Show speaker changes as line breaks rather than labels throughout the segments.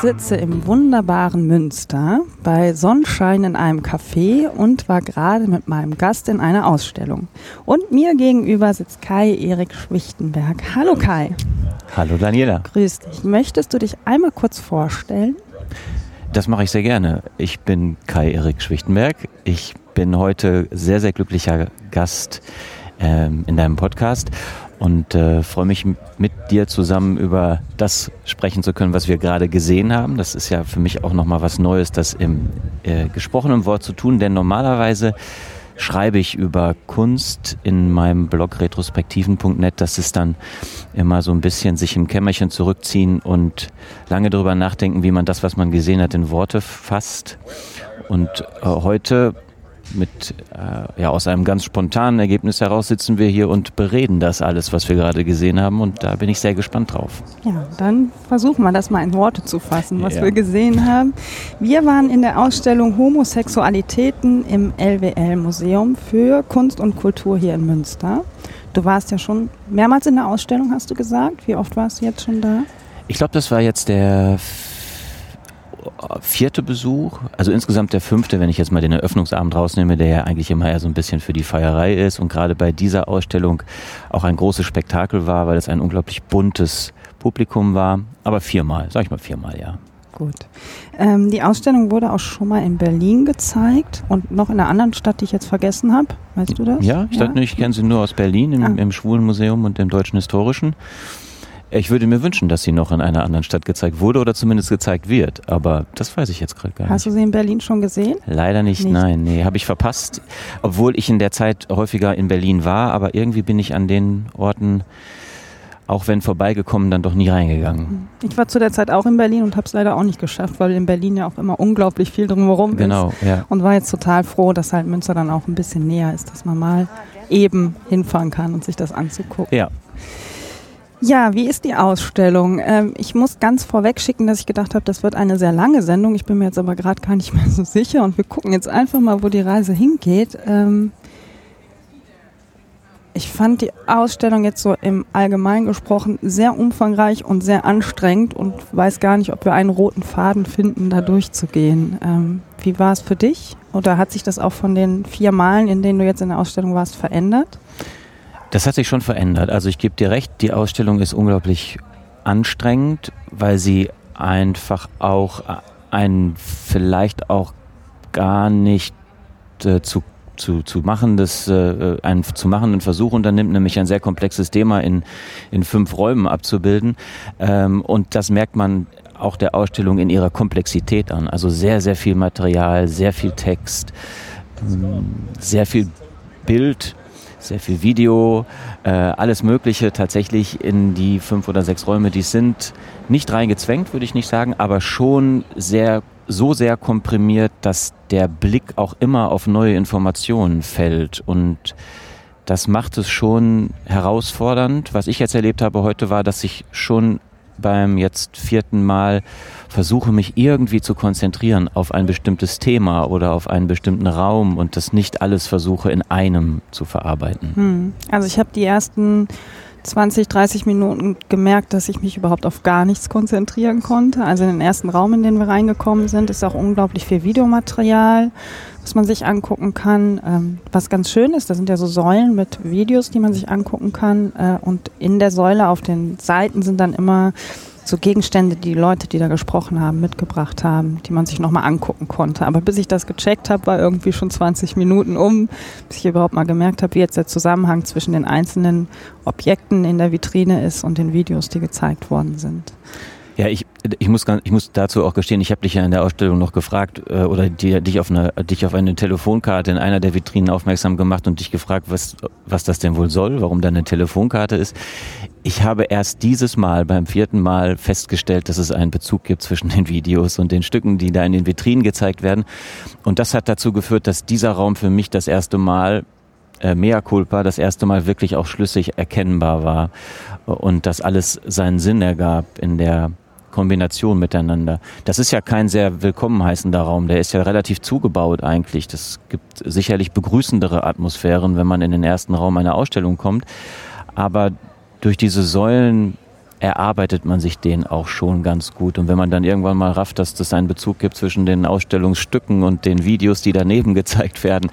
Sitze im wunderbaren Münster bei Sonnenschein in einem Café und war gerade mit meinem Gast in einer Ausstellung. Und mir gegenüber sitzt Kai Erik Schwichtenberg. Hallo Kai.
Hallo Daniela.
Grüß dich. Möchtest du dich einmal kurz vorstellen?
Das mache ich sehr gerne. Ich bin Kai Erik Schwichtenberg. Ich bin heute sehr, sehr glücklicher Gast ähm, in deinem Podcast und äh, freue mich mit dir zusammen über das sprechen zu können, was wir gerade gesehen haben. Das ist ja für mich auch nochmal was Neues, das im äh, gesprochenen Wort zu tun, denn normalerweise schreibe ich über Kunst in meinem Blog retrospektiven.net. Das ist dann immer so ein bisschen sich im Kämmerchen zurückziehen und lange darüber nachdenken, wie man das, was man gesehen hat, in Worte fasst. Und äh, heute mit äh, ja aus einem ganz spontanen Ergebnis heraus sitzen wir hier und bereden das alles, was wir gerade gesehen haben und da bin ich sehr gespannt drauf.
Ja, dann versuchen wir das mal in Worte zu fassen, was
Ja.
wir gesehen haben. Wir waren in der Ausstellung Homosexualitäten im LWL Museum für Kunst und Kultur hier in Münster. Du warst ja schon mehrmals in der Ausstellung, hast du gesagt. Wie oft warst du jetzt schon da?
Ich glaube, das war jetzt der vierte Besuch, also insgesamt der fünfte, wenn ich jetzt mal den Eröffnungsabend rausnehme, der ja eigentlich immer eher so ein bisschen für die Feierei ist und gerade bei dieser Ausstellung auch ein großes Spektakel war, weil es ein unglaublich buntes Publikum war. Aber viermal, sag ich mal viermal, ja.
Gut. Ähm, die Ausstellung wurde auch schon mal in Berlin gezeigt und noch in einer anderen Stadt, die ich jetzt vergessen habe. Weißt du das?
Ja, ich, dachte, ich kenne sie nur aus Berlin im,
Ah.
im Schwulenmuseum und dem Deutschen Historischen. Ich würde mir wünschen, dass sie noch in einer anderen Stadt gezeigt wurde oder zumindest gezeigt wird, aber das weiß ich jetzt gerade gar
Hast
nicht.
du sie in Berlin schon gesehen?
Leider nicht,
Nicht?
nein, nee, habe ich verpasst, obwohl ich in der Zeit häufiger in Berlin war, aber irgendwie bin ich an den Orten, auch wenn vorbeigekommen, dann doch nie reingegangen.
Ich war zu der Zeit auch in Berlin und habe es leider auch nicht geschafft, weil in Berlin ja auch immer unglaublich viel drumherum ist.
Genau, ja.
Und war jetzt total froh, dass halt Münster dann auch ein bisschen näher ist, dass man mal eben hinfahren kann und sich das anzugucken.
Ja,
Ja, wie ist die Ausstellung? Ähm, ich muss ganz vorweg schicken, dass ich gedacht habe, das wird eine sehr lange Sendung. Ich bin mir jetzt aber gerade gar nicht mehr so sicher und wir gucken jetzt einfach mal, wo die Reise hingeht. Ähm, ich fand die Ausstellung jetzt so im Allgemeinen gesprochen sehr umfangreich und sehr anstrengend und weiß gar nicht, ob wir einen roten Faden finden, da durchzugehen. Ähm, wie war es für dich? Oder hat sich das auch von den vier Malen, in denen du jetzt in der Ausstellung warst, verändert?
Das hat sich schon verändert. Also ich gebe dir recht, die Ausstellung ist unglaublich anstrengend, weil sie einfach auch ein vielleicht auch gar nicht äh, zu zu, zu machendes, äh, einen zu machenden Versuch unternimmt, nämlich ein sehr komplexes Thema in, in fünf Räumen abzubilden. Ähm, und das merkt man auch der Ausstellung in ihrer Komplexität an. Also sehr, sehr viel Material, sehr viel Text, ähm, sehr viel Bild, sehr viel Video, äh, alles Mögliche tatsächlich in die fünf oder sechs Räume, die sind, nicht reingezwängt, würde ich nicht sagen, aber schon sehr so sehr komprimiert, dass der Blick auch immer auf neue Informationen fällt und das macht es schon herausfordernd. Was ich jetzt erlebt habe heute war, dass ich schon beim jetzt vierten Mal versuche, mich irgendwie zu konzentrieren auf ein bestimmtes Thema oder auf einen bestimmten Raum und das nicht alles versuche in einem zu verarbeiten.
Hm. Also ich habe die ersten 20, 30 Minuten gemerkt, dass ich mich überhaupt auf gar nichts konzentrieren konnte. Also in den ersten Raum, in den wir reingekommen sind, ist auch unglaublich viel Videomaterial, was man sich angucken kann. Ähm, was ganz schön ist, da sind ja so Säulen mit Videos, die man sich angucken kann. Äh, und in der Säule auf den Seiten sind dann immer so Gegenstände, die Leute, die da gesprochen haben, mitgebracht haben, die man sich nochmal angucken konnte. Aber bis ich das gecheckt habe, war irgendwie schon 20 Minuten um, bis ich überhaupt mal gemerkt habe, wie jetzt der Zusammenhang zwischen den einzelnen Objekten in der Vitrine ist und den Videos, die gezeigt worden sind.
Ja, ich, ich, muss, ich muss dazu auch gestehen, ich habe dich ja in der Ausstellung noch gefragt äh, oder die, dich, auf eine, dich auf eine Telefonkarte in einer der Vitrinen aufmerksam gemacht und dich gefragt, was, was das denn wohl soll, warum da eine Telefonkarte ist. Ich habe erst dieses Mal beim vierten Mal festgestellt, dass es einen Bezug gibt zwischen den Videos und den Stücken, die da in den Vitrinen gezeigt werden. Und das hat dazu geführt, dass dieser Raum für mich das erste Mal äh, mea culpa das erste Mal wirklich auch schlüssig erkennbar war und dass alles seinen Sinn ergab in der Kombination miteinander. Das ist ja kein sehr willkommen heißender Raum, der ist ja relativ zugebaut eigentlich. Das gibt sicherlich begrüßendere Atmosphären, wenn man in den ersten Raum einer Ausstellung kommt. Aber durch diese Säulen erarbeitet man sich den auch schon ganz gut. Und wenn man dann irgendwann mal rafft, dass das einen Bezug gibt zwischen den Ausstellungsstücken und den Videos, die daneben gezeigt werden,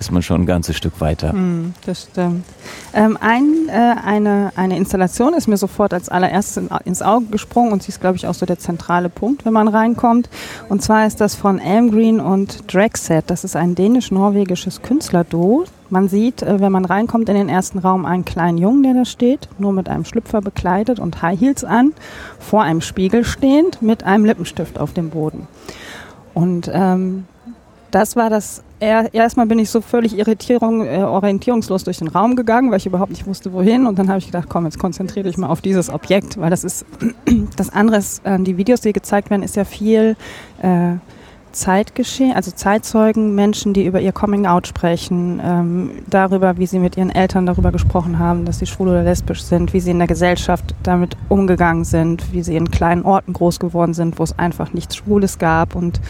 ist man schon ein ganzes Stück weiter. Mm,
das stimmt. Ähm, ein, äh, eine, eine Installation ist mir sofort als allererstes in, ins Auge gesprungen und sie ist, glaube ich, auch so der zentrale Punkt, wenn man reinkommt. Und zwar ist das von Elmgreen und Dragset. Das ist ein dänisch-norwegisches Künstlerduo. Man sieht, äh, wenn man reinkommt in den ersten Raum, einen kleinen Jungen, der da steht, nur mit einem Schlüpfer bekleidet und High Heels an, vor einem Spiegel stehend, mit einem Lippenstift auf dem Boden. Und ähm, das war das. Er, erstmal bin ich so völlig Irritierung, äh, orientierungslos durch den Raum gegangen, weil ich überhaupt nicht wusste, wohin. Und dann habe ich gedacht, komm, jetzt konzentriere dich mal auf dieses Objekt, weil das ist das andere. Ist, äh, die Videos, die gezeigt werden, ist ja viel. Äh, Zeitgeschehen, also Zeitzeugen, Menschen, die über ihr Coming-out sprechen, ähm, darüber, wie sie mit ihren Eltern darüber gesprochen haben, dass sie schwul oder lesbisch sind, wie sie in der Gesellschaft damit umgegangen sind, wie sie in kleinen Orten groß geworden sind, wo es einfach nichts Schwules gab. Und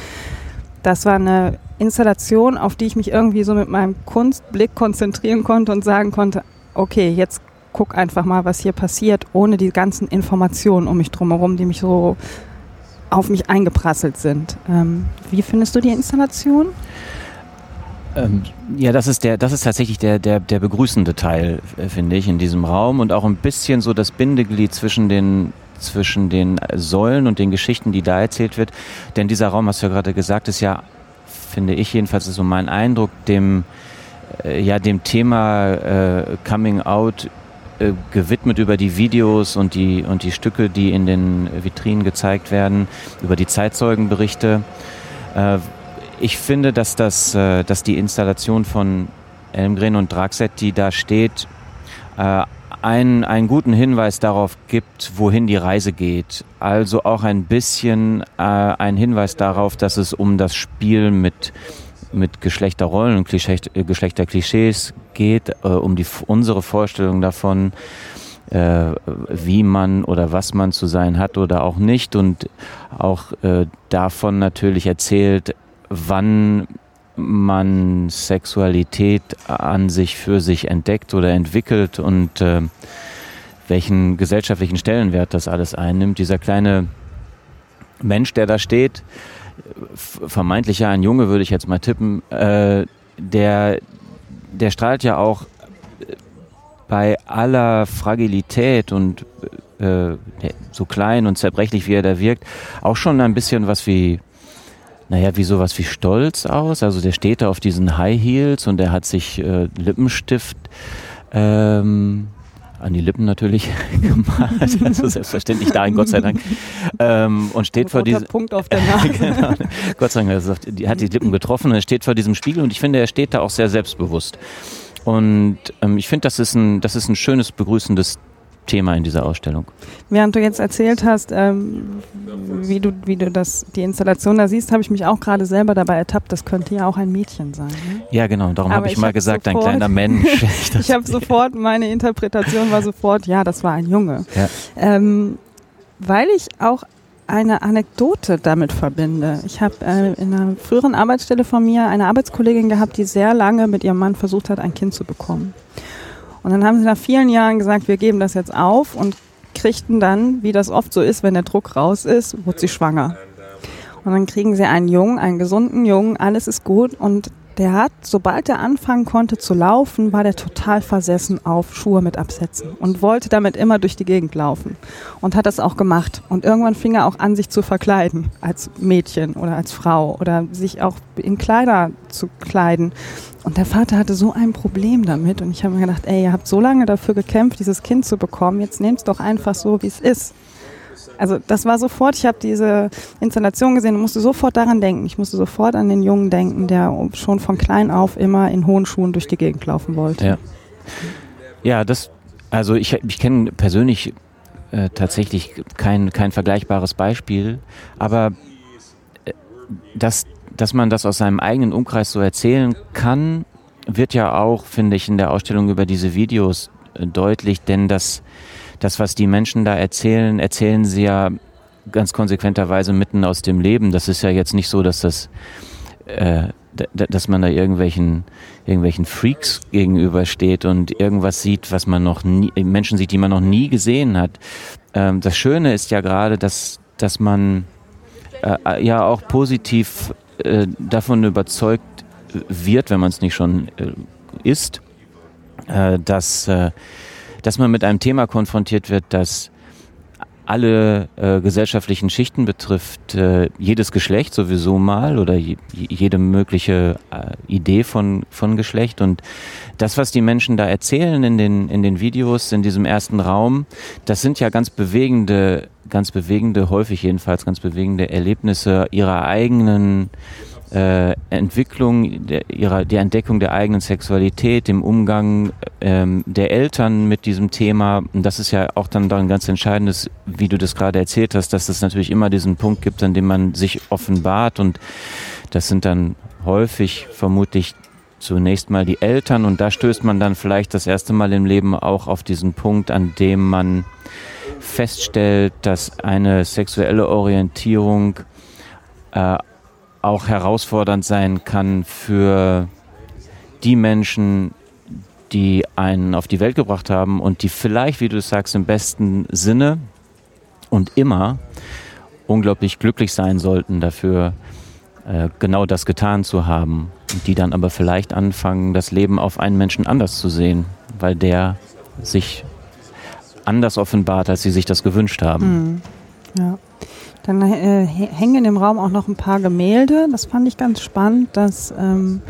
das war eine Installation, auf die ich mich irgendwie so mit meinem Kunstblick konzentrieren konnte und sagen konnte, okay, jetzt guck einfach mal, was hier passiert, ohne die ganzen Informationen um mich drumherum, die mich so auf mich eingeprasselt sind. Ähm, wie findest du die Installation?
Ähm, ja, das ist der, das ist tatsächlich der, der, der begrüßende Teil, äh, finde ich, in diesem Raum und auch ein bisschen so das Bindeglied zwischen den zwischen den Säulen und den Geschichten, die da erzählt wird. Denn dieser Raum, hast du ja gerade gesagt, ist ja, finde ich jedenfalls, ist so mein Eindruck, dem, äh, ja, dem Thema äh, Coming Out äh, gewidmet über die Videos und die, und die Stücke, die in den Vitrinen gezeigt werden, über die Zeitzeugenberichte. Äh, ich finde, dass, das, äh, dass die Installation von Elmgren und Draxet, die da steht, äh, einen, einen guten Hinweis darauf gibt, wohin die Reise geht. Also auch ein bisschen äh, ein Hinweis darauf, dass es um das Spiel mit mit Geschlechterrollen und äh, Geschlechterklischees geht, äh, um die, unsere Vorstellung davon, äh, wie man oder was man zu sein hat oder auch nicht und auch äh, davon natürlich erzählt, wann man Sexualität an sich für sich entdeckt oder entwickelt und äh, welchen gesellschaftlichen Stellenwert das alles einnimmt. Dieser kleine Mensch, der da steht, vermeintlich ja ein Junge, würde ich jetzt mal tippen, äh, der, der strahlt ja auch bei aller Fragilität und äh, so klein und zerbrechlich, wie er da wirkt, auch schon ein bisschen was wie, naja, wie sowas wie Stolz aus. Also der steht da auf diesen High Heels und der hat sich äh, Lippenstift ähm, an die Lippen natürlich gemalt, also selbstverständlich dahin, Gott sei Dank. Ähm, und steht vor diesem
Punkt auf der Nase. genau,
Gott sei Dank, er die hat die Lippen getroffen und er steht vor diesem Spiegel und ich finde, er steht da auch sehr selbstbewusst. Und ähm, ich finde, das ist ein, das ist ein schönes begrüßendes Thema in dieser Ausstellung.
Während du jetzt erzählt hast, ähm, wie du, wie du das, die Installation da siehst, habe ich mich auch gerade selber dabei ertappt, das könnte ja auch ein Mädchen sein. Ne?
Ja, genau, darum habe ich, ich mal hab gesagt, sofort, ein kleiner Mensch.
ich habe sofort, meine Interpretation war sofort, ja, das war ein Junge. Ja. Ähm, weil ich auch eine Anekdote damit verbinde. Ich habe äh, in einer früheren Arbeitsstelle von mir eine Arbeitskollegin gehabt, die sehr lange mit ihrem Mann versucht hat, ein Kind zu bekommen. Und dann haben sie nach vielen Jahren gesagt, wir geben das jetzt auf und kriegten dann, wie das oft so ist, wenn der Druck raus ist, wurde sie schwanger. Und dann kriegen sie einen Jungen, einen gesunden Jungen, alles ist gut und der hat, sobald er anfangen konnte zu laufen, war der total versessen auf Schuhe mit Absätzen und wollte damit immer durch die Gegend laufen und hat das auch gemacht. Und irgendwann fing er auch an, sich zu verkleiden als Mädchen oder als Frau oder sich auch in Kleider zu kleiden. Und der Vater hatte so ein Problem damit und ich habe mir gedacht, ey, ihr habt so lange dafür gekämpft, dieses Kind zu bekommen, jetzt nehmt es doch einfach so, wie es ist. Also das war sofort, ich habe diese Installation gesehen und musste sofort daran denken. Ich musste sofort an den Jungen denken, der schon von klein auf immer in hohen Schuhen durch die Gegend laufen wollte.
Ja, ja das Also ich, ich kenne persönlich äh, tatsächlich kein, kein vergleichbares Beispiel, aber äh, dass, dass man das aus seinem eigenen Umkreis so erzählen kann, wird ja auch, finde ich, in der Ausstellung über diese Videos äh, deutlich, denn das, das, was die Menschen da erzählen, erzählen sie ja ganz konsequenterweise mitten aus dem Leben. Das ist ja jetzt nicht so, dass das äh, dass man da irgendwelchen, irgendwelchen Freaks gegenübersteht und irgendwas sieht, was man noch nie, Menschen sieht, die man noch nie gesehen hat. Ähm, das Schöne ist ja gerade, dass, dass man äh, ja auch positiv äh, davon überzeugt wird, wenn man es nicht schon äh, ist, äh, dass, äh, dass man mit einem Thema konfrontiert wird, das alle äh, gesellschaftlichen Schichten betrifft, äh, jedes Geschlecht sowieso mal oder je, jede mögliche äh, Idee von, von Geschlecht. Und das, was die Menschen da erzählen in den, in den Videos, in diesem ersten Raum, das sind ja ganz bewegende, ganz bewegende, häufig jedenfalls ganz bewegende Erlebnisse ihrer eigenen äh, Entwicklung, der, ihrer, der Entdeckung der eigenen Sexualität, dem Umgang ähm, der Eltern mit diesem Thema. Und das ist ja auch dann ein ganz entscheidendes, wie du das gerade erzählt hast, dass es natürlich immer diesen Punkt gibt, an dem man sich offenbart. Und das sind dann häufig vermutlich zunächst mal die Eltern. Und da stößt man dann vielleicht das erste Mal im Leben auch auf diesen Punkt, an dem man feststellt, dass eine sexuelle Orientierung äh, auch herausfordernd sein kann für die Menschen, die einen auf die Welt gebracht haben und die vielleicht, wie du sagst, im besten Sinne und immer unglaublich glücklich sein sollten dafür, äh, genau das getan zu haben. Und die dann aber vielleicht anfangen, das Leben auf einen Menschen anders zu sehen, weil der sich anders offenbart, als sie sich das gewünscht haben.
Mhm. Ja. Dann äh, hängen im Raum auch noch ein paar Gemälde. Das fand ich ganz spannend, dass ähm,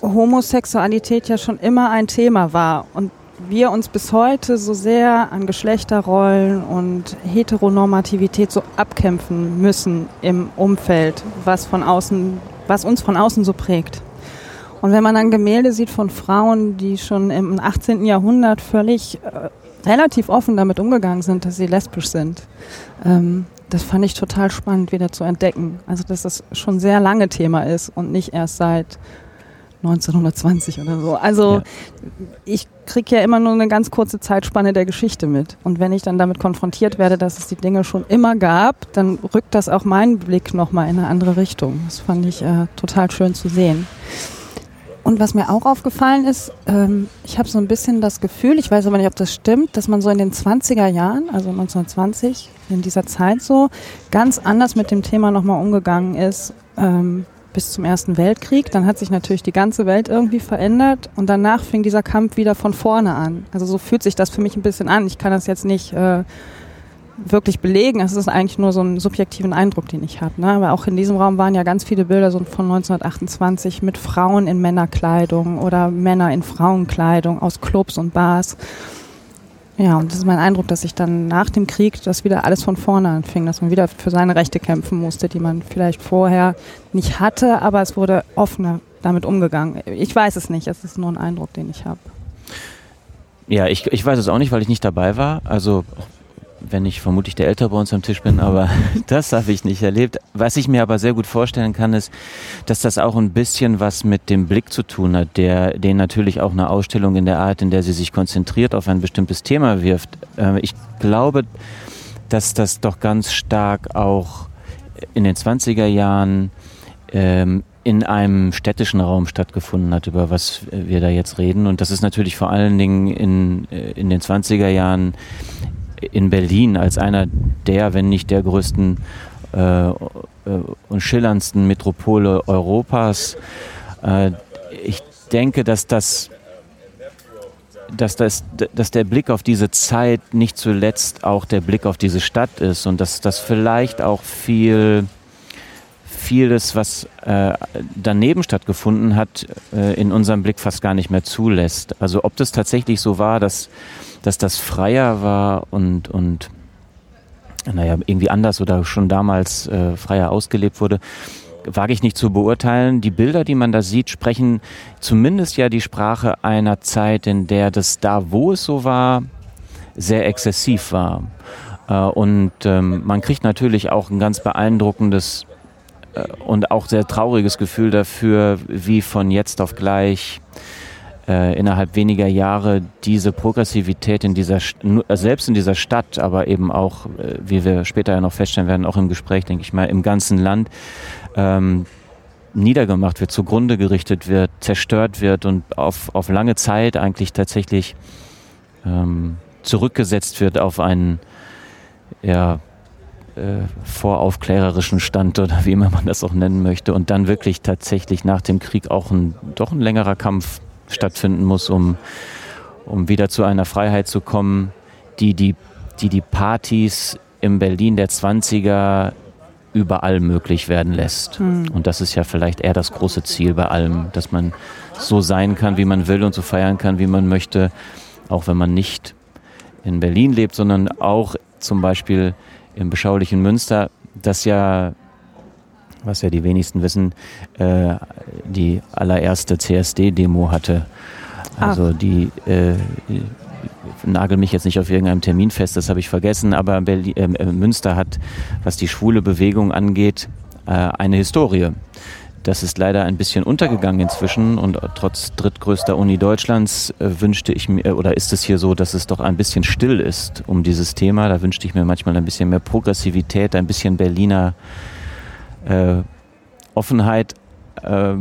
Homosexualität ja schon immer ein Thema war und wir uns bis heute so sehr an Geschlechterrollen und Heteronormativität so abkämpfen müssen im Umfeld, was von außen, was uns von außen so prägt. Und wenn man dann Gemälde sieht von Frauen, die schon im 18. Jahrhundert völlig äh, relativ offen damit umgegangen sind, dass sie lesbisch sind. Ähm, das fand ich total spannend wieder zu entdecken. Also dass das schon sehr lange Thema ist und nicht erst seit 1920 oder so. Also ja. ich kriege ja immer nur eine ganz kurze Zeitspanne der Geschichte mit. Und wenn ich dann damit konfrontiert werde, dass es die Dinge schon immer gab, dann rückt das auch meinen Blick nochmal in eine andere Richtung. Das fand ich äh, total schön zu sehen. Und was mir auch aufgefallen ist, ähm, ich habe so ein bisschen das Gefühl, ich weiß aber nicht, ob das stimmt, dass man so in den 20er Jahren, also 1920, in dieser Zeit so, ganz anders mit dem Thema nochmal umgegangen ist ähm, bis zum Ersten Weltkrieg. Dann hat sich natürlich die ganze Welt irgendwie verändert und danach fing dieser Kampf wieder von vorne an. Also so fühlt sich das für mich ein bisschen an. Ich kann das jetzt nicht... Äh, wirklich belegen. Es ist eigentlich nur so ein subjektiven Eindruck, den ich habe. Ne? Aber auch in diesem Raum waren ja ganz viele Bilder so von 1928 mit Frauen in Männerkleidung oder Männer in Frauenkleidung aus Clubs und Bars. Ja, und das ist mein Eindruck, dass sich dann nach dem Krieg das wieder alles von vorne anfing, dass man wieder für seine Rechte kämpfen musste, die man vielleicht vorher nicht hatte, aber es wurde offener damit umgegangen. Ich weiß es nicht, es ist nur ein Eindruck, den ich habe.
Ja, ich, ich weiß es auch nicht, weil ich nicht dabei war. Also wenn ich vermutlich der Ältere bei uns am Tisch bin, aber das habe ich nicht erlebt. Was ich mir aber sehr gut vorstellen kann, ist, dass das auch ein bisschen was mit dem Blick zu tun hat, der den natürlich auch eine Ausstellung in der Art, in der sie sich konzentriert auf ein bestimmtes Thema wirft. Äh, ich glaube, dass das doch ganz stark auch in den 20er Jahren ähm, in einem städtischen Raum stattgefunden hat, über was wir da jetzt reden. Und das ist natürlich vor allen Dingen in, äh, in den 20er Jahren in Berlin als einer der, wenn nicht der größten äh, äh, und schillerndsten Metropole Europas. Äh, ich denke, dass das dass, das, dass der Blick auf diese Zeit nicht zuletzt auch der Blick auf diese Stadt ist und dass das vielleicht auch viel vieles, was äh, daneben stattgefunden hat, äh, in unserem Blick fast gar nicht mehr zulässt. Also ob das tatsächlich so war, dass dass das freier war und, und naja, irgendwie anders oder schon damals äh, freier ausgelebt wurde, wage ich nicht zu beurteilen. Die Bilder, die man da sieht, sprechen zumindest ja die Sprache einer Zeit, in der das da, wo es so war, sehr exzessiv war. Äh, und ähm, man kriegt natürlich auch ein ganz beeindruckendes äh, und auch sehr trauriges Gefühl dafür, wie von jetzt auf gleich äh, innerhalb weniger Jahre diese Progressivität in dieser, äh, selbst in dieser Stadt, aber eben auch, äh, wie wir später ja noch feststellen werden, auch im Gespräch, denke ich mal, im ganzen Land, ähm, niedergemacht wird, zugrunde gerichtet wird, zerstört wird und auf, auf lange Zeit eigentlich tatsächlich ähm, zurückgesetzt wird auf einen ja, äh, voraufklärerischen Stand oder wie immer man das auch nennen möchte und dann wirklich tatsächlich nach dem Krieg auch ein, doch ein längerer Kampf stattfinden muss, um, um wieder zu einer Freiheit zu kommen, die die, die, die Partys im Berlin der 20er überall möglich werden lässt. Mhm. Und das ist ja vielleicht eher das große Ziel bei allem, dass man so sein kann, wie man will und so feiern kann, wie man möchte, auch wenn man nicht in Berlin lebt, sondern auch zum Beispiel im beschaulichen Münster, das ja was ja die wenigsten wissen, äh, die allererste CSD-Demo hatte. Also Ach. die, äh, nagel mich jetzt nicht auf irgendeinem Termin fest, das habe ich vergessen, aber Berlin, äh, Münster hat, was die schwule Bewegung angeht, äh, eine Historie. Das ist leider ein bisschen untergegangen inzwischen und trotz drittgrößter Uni Deutschlands äh, wünschte ich mir, oder ist es hier so, dass es doch ein bisschen still ist um dieses Thema. Da wünschte ich mir manchmal ein bisschen mehr Progressivität, ein bisschen Berliner äh, Offenheit, äh,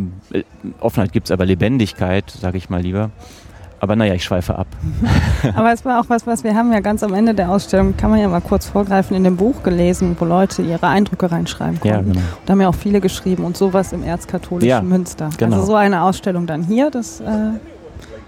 Offenheit gibt es aber Lebendigkeit, sage ich mal lieber. Aber naja, ich schweife ab.
aber es war auch was, was wir haben ja ganz am Ende der Ausstellung, kann man ja mal kurz vorgreifen, in dem Buch gelesen, wo Leute ihre Eindrücke reinschreiben konnten. Ja, genau. Da haben ja auch viele geschrieben und sowas im erzkatholischen ja, Münster. Genau. Also so eine Ausstellung dann hier, das, äh,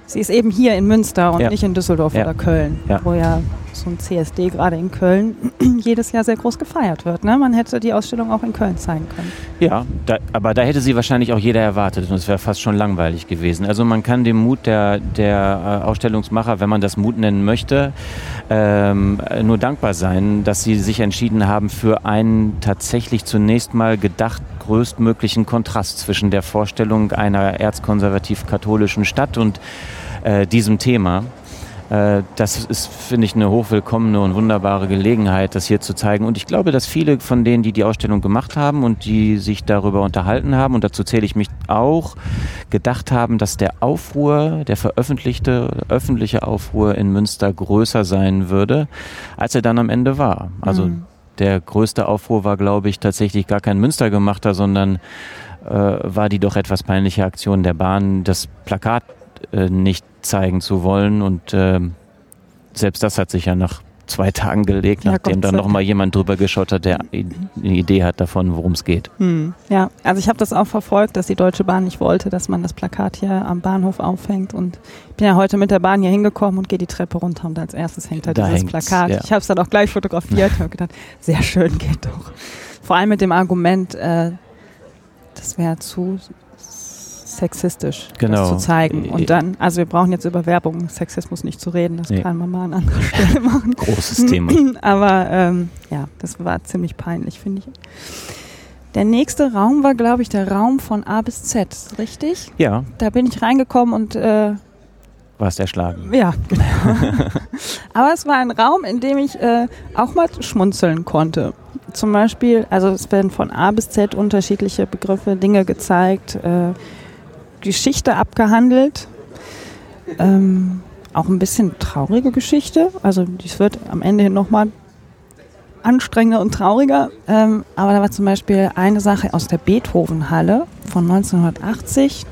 sie ist eben hier in Münster und ja. nicht in Düsseldorf oder Köln, wo ja so ein CSD gerade in Köln jedes Jahr sehr groß gefeiert wird. Ne? Man hätte die Ausstellung auch in Köln zeigen können.
Ja, da, aber da hätte sie wahrscheinlich auch jeder erwartet und es wäre fast schon langweilig gewesen. Also man kann dem Mut der, der äh, Ausstellungsmacher, wenn man das Mut nennen möchte, ähm, nur dankbar sein, dass sie sich entschieden haben für einen tatsächlich zunächst mal gedacht größtmöglichen Kontrast zwischen der Vorstellung einer erzkonservativ-katholischen Stadt und äh, diesem Thema. Äh, das ist, finde ich, eine hochwillkommene und wunderbare Gelegenheit, das hier zu zeigen. Und ich glaube, dass viele von denen, die die Ausstellung gemacht haben und die sich darüber unterhalten haben, und dazu zähle ich mich auch, gedacht haben, dass der Aufruhr, der veröffentlichte, öffentliche Aufruhr in Münster größer sein würde, als er dann am Ende war. Also mhm. der größte Aufruhr war, glaube ich, tatsächlich gar kein Münster gemachter, sondern äh, war die doch etwas peinliche Aktion der Bahn, das Plakat äh, nicht zeigen zu wollen. Und äh, selbst das hat sich ja nach zwei Tagen gelegt, ja, nachdem dann nochmal jemand drüber geschaut hat, der eine Idee hat davon, worum es geht.
Hm. Ja, also ich habe das auch verfolgt, dass die Deutsche Bahn nicht wollte, dass man das Plakat hier am Bahnhof aufhängt. Und ich bin ja heute mit der Bahn hier hingekommen und gehe die Treppe runter und als erstes hängt da, da dieses Plakat. Ja. Ich habe es dann auch gleich fotografiert und habe gedacht, sehr schön geht doch. Vor allem mit dem Argument, äh, das wäre zu sexistisch genau. zu zeigen. Und dann, also wir brauchen jetzt über Werbung, Sexismus nicht zu reden, das nee. kann man mal an anderer Stelle machen.
Großes Thema.
Aber ähm, ja, das war ziemlich peinlich, finde ich. Der nächste Raum war, glaube ich, der Raum von A bis Z, richtig?
Ja.
Da bin ich reingekommen und äh,
warst erschlagen.
Ja, genau. Aber es war ein Raum, in dem ich äh, auch mal schmunzeln konnte. Zum Beispiel, also es werden von A bis Z unterschiedliche Begriffe, Dinge gezeigt, äh, Geschichte abgehandelt. Ähm, auch ein bisschen traurige Geschichte. Also dies wird am Ende nochmal anstrengender und trauriger. Ähm, aber da war zum Beispiel eine Sache aus der Beethovenhalle von 1980.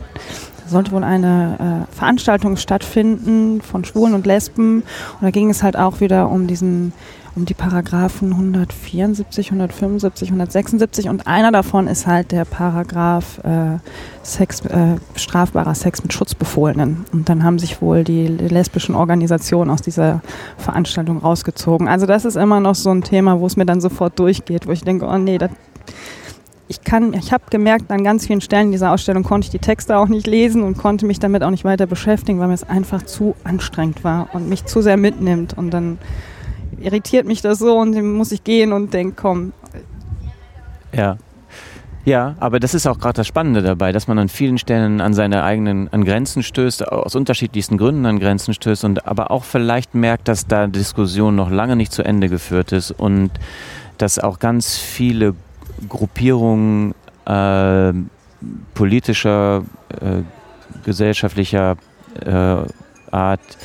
Da sollte wohl eine äh, Veranstaltung stattfinden von Schwulen und Lesben. Und da ging es halt auch wieder um diesen um die Paragraphen 174, 175, 176 und einer davon ist halt der Paragraph äh, Sex, äh, strafbarer Sex mit Schutzbefohlenen. Und dann haben sich wohl die lesbischen Organisationen aus dieser Veranstaltung rausgezogen. Also das ist immer noch so ein Thema, wo es mir dann sofort durchgeht, wo ich denke, oh nee, das ich kann, ich habe gemerkt, an ganz vielen Stellen dieser Ausstellung konnte ich die Texte auch nicht lesen und konnte mich damit auch nicht weiter beschäftigen, weil mir es einfach zu anstrengend war und mich zu sehr mitnimmt. Und dann irritiert mich das so und dann muss ich gehen und denke, komm.
Ja. Ja, aber das ist auch gerade das Spannende dabei, dass man an vielen Stellen an seine eigenen an Grenzen stößt, aus unterschiedlichsten Gründen an Grenzen stößt und aber auch vielleicht merkt, dass da Diskussion noch lange nicht zu Ende geführt ist und dass auch ganz viele Gruppierungen äh, politischer, äh, gesellschaftlicher äh, Art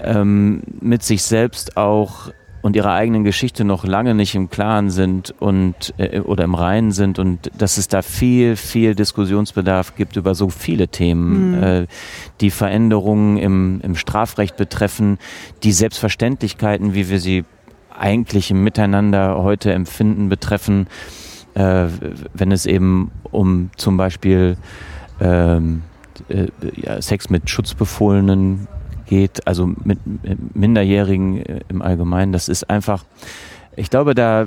ähm, mit sich selbst auch und ihrer eigenen Geschichte noch lange nicht im Klaren sind und äh, oder im Reinen sind und dass es da viel, viel Diskussionsbedarf gibt über so viele Themen, mhm. äh, die Veränderungen im, im Strafrecht betreffen, die Selbstverständlichkeiten, wie wir sie eigentlich im Miteinander heute empfinden, betreffen, äh, wenn es eben um zum Beispiel ähm, äh, ja, Sex mit Schutzbefohlenen geht, also mit, Minderjährigen äh, im Allgemeinen. Das ist einfach, ich glaube, da,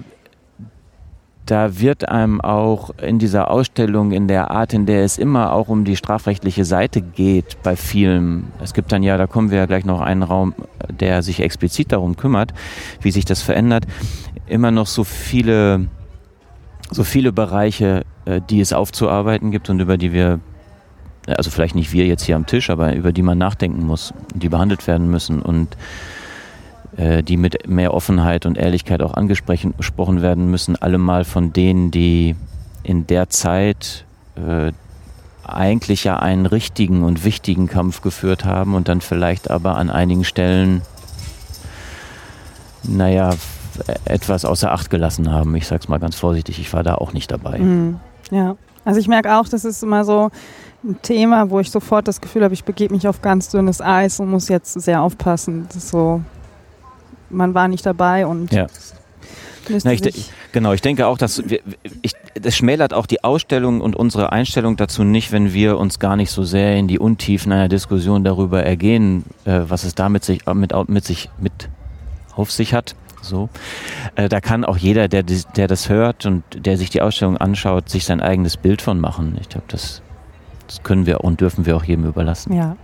da wird einem auch in dieser Ausstellung, in der Art, in der es immer auch um die strafrechtliche Seite geht, bei vielen, es gibt dann ja, da kommen wir ja gleich noch einen Raum, der sich explizit darum kümmert, wie sich das verändert, immer noch so viele, so viele Bereiche, äh, die es aufzuarbeiten gibt und über die wir also vielleicht nicht wir jetzt hier am Tisch, aber über die man nachdenken muss, die behandelt werden müssen und äh, die mit mehr Offenheit und Ehrlichkeit auch angesprochen werden müssen, allemal von denen, die in der Zeit äh, eigentlich ja einen richtigen und wichtigen Kampf geführt haben und dann vielleicht aber an einigen Stellen, naja, etwas außer Acht gelassen haben. Ich sag's mal ganz vorsichtig, ich war da auch nicht dabei.
Mhm. Ja, also ich merke auch, das ist immer so, ein Thema, wo ich sofort das Gefühl habe, ich begebe mich auf ganz dünnes Eis und muss jetzt sehr aufpassen. So, man war nicht dabei und
ja. Na, ich, genau, ich denke auch, dass wir, ich, das schmälert auch die Ausstellung und unsere Einstellung dazu nicht, wenn wir uns gar nicht so sehr in die Untiefen einer Diskussion darüber ergehen, äh, was es damit sich mit, mit sich mit auf sich hat. So, äh, da kann auch jeder, der, der das hört und der sich die Ausstellung anschaut, sich sein eigenes Bild von machen. Ich glaube, das das können wir und dürfen wir auch jedem überlassen.
Ja.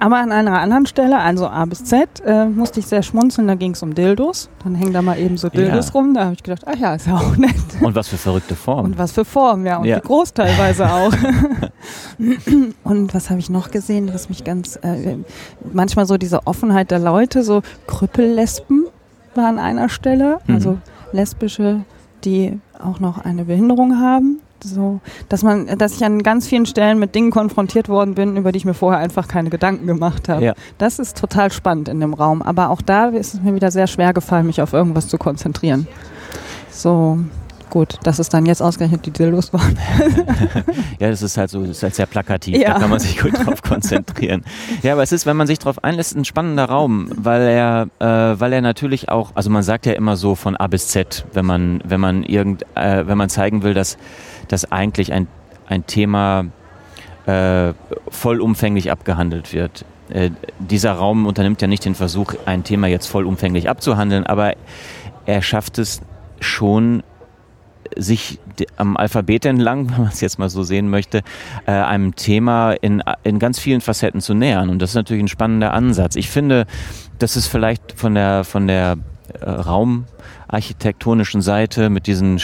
Aber an einer anderen Stelle, also A bis Z, äh, musste ich sehr schmunzeln, da ging es um Dildos. Dann hängen da mal eben so Dildos ja. rum. Da habe ich gedacht, ach ja, ist ja auch nett.
Und was für verrückte Formen.
Und was für Formen, ja. Und ja. wie groß teilweise auch. und was habe ich noch gesehen, was mich ganz, äh, manchmal so diese Offenheit der Leute, so Krüppellesben war an einer Stelle. Mhm. Also lesbische, die auch noch eine Behinderung haben so, dass man, dass ich an ganz vielen Stellen mit Dingen konfrontiert worden bin, über die ich mir vorher einfach keine Gedanken gemacht habe. Ja. Das ist total spannend in dem Raum. Aber auch da ist es mir wieder sehr schwer gefallen, mich auf irgendwas zu konzentrieren. So, gut, dass es dann jetzt ausgerechnet die Dildos waren.
ja, das ist halt so, das ist halt sehr plakativ, ja. da kann man sich gut drauf konzentrieren. Ja, aber es ist, wenn man sich drauf einlässt, ein spannender Raum, weil er, äh, weil er natürlich auch, also man sagt ja immer so von A bis Z, wenn man, wenn man irgend, äh, wenn man zeigen will, dass dass eigentlich ein, ein Thema äh, vollumfänglich abgehandelt wird. Äh, dieser Raum unternimmt ja nicht den Versuch, ein Thema jetzt vollumfänglich abzuhandeln, aber er schafft es schon, sich am Alphabet entlang, wenn man es jetzt mal so sehen möchte, äh, einem Thema in, in ganz vielen Facetten zu nähern. Und das ist natürlich ein spannender Ansatz. Ich finde, das ist vielleicht von der, von der äh, raumarchitektonischen Seite mit diesen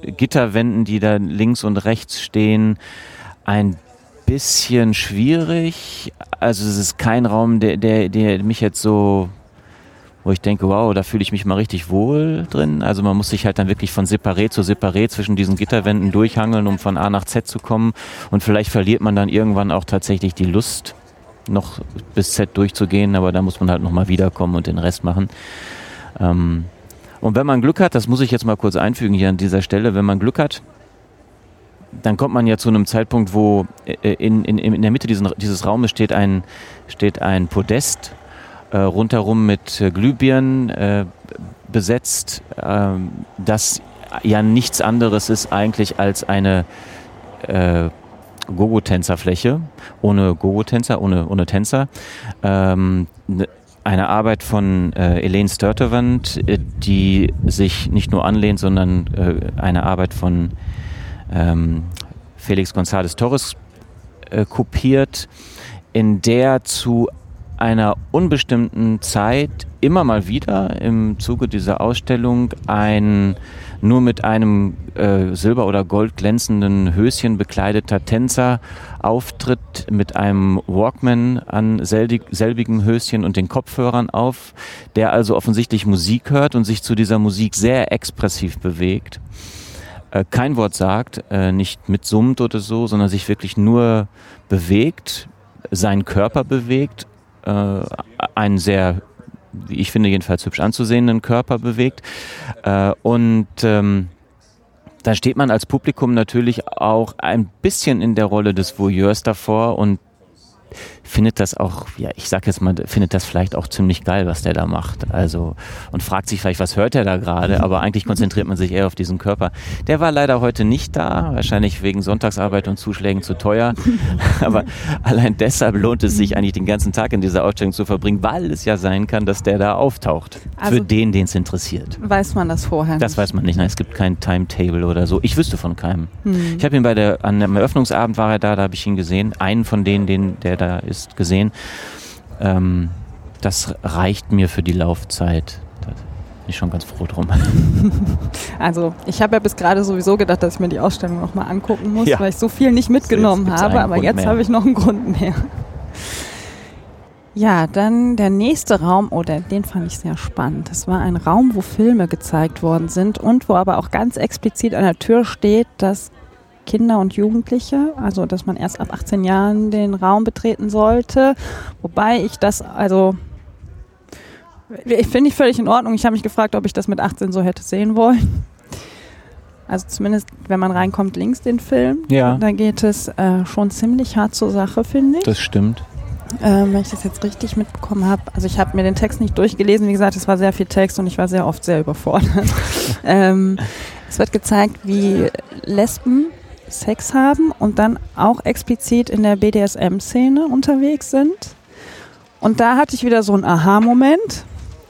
Gitterwänden, die da links und rechts stehen, ein bisschen schwierig. Also es ist kein Raum, der, der, der mich jetzt so, wo ich denke, wow, da fühle ich mich mal richtig wohl drin. Also man muss sich halt dann wirklich von Separé zu Separé zwischen diesen Gitterwänden durchhangeln, um von A nach Z zu kommen. Und vielleicht verliert man dann irgendwann auch tatsächlich die Lust, noch bis Z durchzugehen, aber da muss man halt nochmal wiederkommen und den Rest machen. Ähm, und wenn man Glück hat, das muss ich jetzt mal kurz einfügen hier an dieser Stelle, wenn man Glück hat, dann kommt man ja zu einem Zeitpunkt, wo äh, in, in, in der Mitte diesen, dieses Raumes steht ein, steht ein Podest, äh, rundherum mit äh, Glühbirnen äh, besetzt, äh, das ja nichts anderes ist eigentlich als eine äh, Gogo-Tänzerfläche, ohne Gogo-Tänzer, ohne, ohne Tänzer. Ähm, ne, eine Arbeit von äh, Elaine Sturtevant, äh, die sich nicht nur anlehnt, sondern äh, eine Arbeit von ähm, Felix González Torres äh, kopiert, in der zu einer unbestimmten Zeit immer mal wieder im Zuge dieser Ausstellung ein nur mit einem äh, silber- oder gold glänzenden Höschen bekleideter Tänzer auftritt mit einem Walkman an selbig, selbigem Höschen und den Kopfhörern auf, der also offensichtlich Musik hört und sich zu dieser Musik sehr expressiv bewegt. Äh, kein Wort sagt, äh, nicht mitsummt oder so, sondern sich wirklich nur bewegt, seinen Körper bewegt, äh, einen sehr wie ich finde, jedenfalls hübsch anzusehenden Körper bewegt. Äh, und ähm, da steht man als Publikum natürlich auch ein bisschen in der Rolle des Voyeurs davor und findet das auch, ja, ich sag jetzt mal, findet das vielleicht auch ziemlich geil, was der da macht. Also, und fragt sich vielleicht, was hört er da gerade, aber eigentlich konzentriert man sich eher auf diesen Körper. Der war leider heute nicht da, wahrscheinlich wegen Sonntagsarbeit und Zuschlägen zu teuer. aber allein deshalb lohnt es sich eigentlich den ganzen Tag in dieser Ausstellung zu verbringen, weil es ja sein kann, dass der da auftaucht. Also für den, den es interessiert.
Weiß man das vorher
nicht? Das weiß man nicht. Nein, es gibt kein Timetable oder so. Ich wüsste von keinem. Hm. Ich habe ihn bei der, an dem Eröffnungsabend war er da, da habe ich ihn gesehen. Einen von denen, den, der da ist, gesehen. Ähm, das reicht mir für die Laufzeit. Da bin ich schon ganz froh drum.
Also ich habe ja bis gerade sowieso gedacht, dass ich mir die Ausstellung noch mal angucken muss, ja. weil ich so viel nicht mitgenommen jetzt habe, aber Grund jetzt habe ich noch einen Grund mehr. Ja, dann der nächste Raum, oder oh, den fand ich sehr spannend. Das war ein Raum, wo Filme gezeigt worden sind und wo aber auch ganz explizit an der Tür steht, dass Kinder und Jugendliche, also dass man erst ab 18 Jahren den Raum betreten sollte. Wobei ich das, also ich finde ich völlig in Ordnung. Ich habe mich gefragt, ob ich das mit 18 so hätte sehen wollen. Also zumindest, wenn man reinkommt, links den Film.
Ja.
Da geht es äh, schon ziemlich hart zur Sache, finde ich.
Das stimmt.
Ähm, wenn ich das jetzt richtig mitbekommen habe. Also ich habe mir den Text nicht durchgelesen. Wie gesagt, es war sehr viel Text und ich war sehr oft sehr überfordert. ähm, es wird gezeigt, wie Lesben Sex haben und dann auch explizit in der BDSM-Szene unterwegs sind. Und da hatte ich wieder so einen Aha-Moment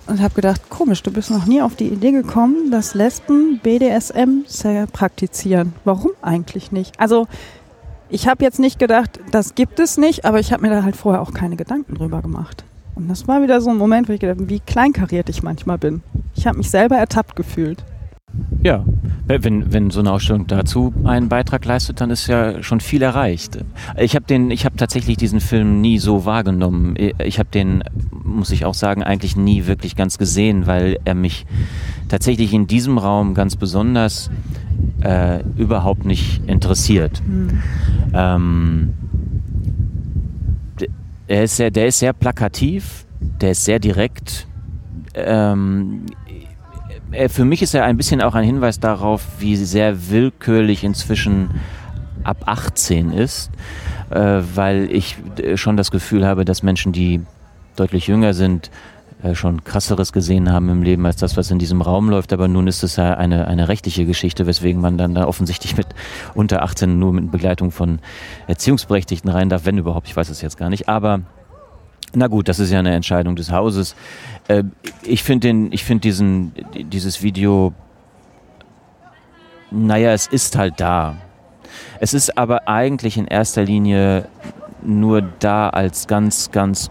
und habe gedacht, komisch, du bist noch nie auf die Idee gekommen, dass Lesben BDSM praktizieren. Warum eigentlich nicht? Also ich habe jetzt nicht gedacht, das gibt es nicht, aber ich habe mir da halt vorher auch keine Gedanken drüber gemacht. Und das war wieder so ein Moment, wo ich gedacht habe, wie kleinkariert ich manchmal bin. Ich habe mich selber ertappt gefühlt.
Ja, wenn, wenn so eine Ausstellung dazu einen Beitrag leistet, dann ist ja schon viel erreicht. Ich habe den, ich habe tatsächlich diesen Film nie so wahrgenommen. Ich habe den, muss ich auch sagen, eigentlich nie wirklich ganz gesehen, weil er mich tatsächlich in diesem Raum ganz besonders äh, überhaupt nicht interessiert. Mhm. Ähm, er ist sehr, der ist sehr plakativ, der ist sehr direkt. Ähm, äh, für mich ist er ein bisschen auch ein Hinweis darauf, wie sehr willkürlich inzwischen ab 18 ist, äh, weil ich äh, schon das Gefühl habe, dass Menschen, die deutlich jünger sind, schon krasseres gesehen haben im Leben als das, was in diesem Raum läuft. Aber nun ist es ja eine, eine rechtliche Geschichte, weswegen man dann da offensichtlich mit unter 18 nur mit Begleitung von Erziehungsberechtigten rein darf, wenn überhaupt. Ich weiß es jetzt gar nicht. Aber na gut, das ist ja eine Entscheidung des Hauses. Äh, ich finde den, diesen, dieses Video, naja, es ist halt da. Es ist aber eigentlich in erster Linie nur da als ganz, ganz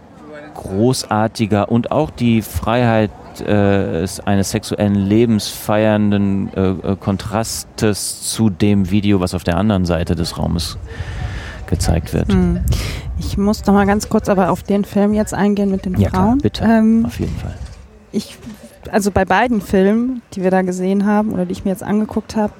großartiger und auch die Freiheit äh, eines sexuellen Lebens feiernden äh, äh, Kontrastes zu dem Video, was auf der anderen Seite des Raumes gezeigt wird.
Ich muss noch mal ganz kurz aber auf den Film jetzt eingehen mit den
ja,
Frauen. Klar,
bitte, ähm, auf jeden Fall.
Ich, also bei beiden Filmen, die wir da gesehen haben oder die ich mir jetzt angeguckt habe,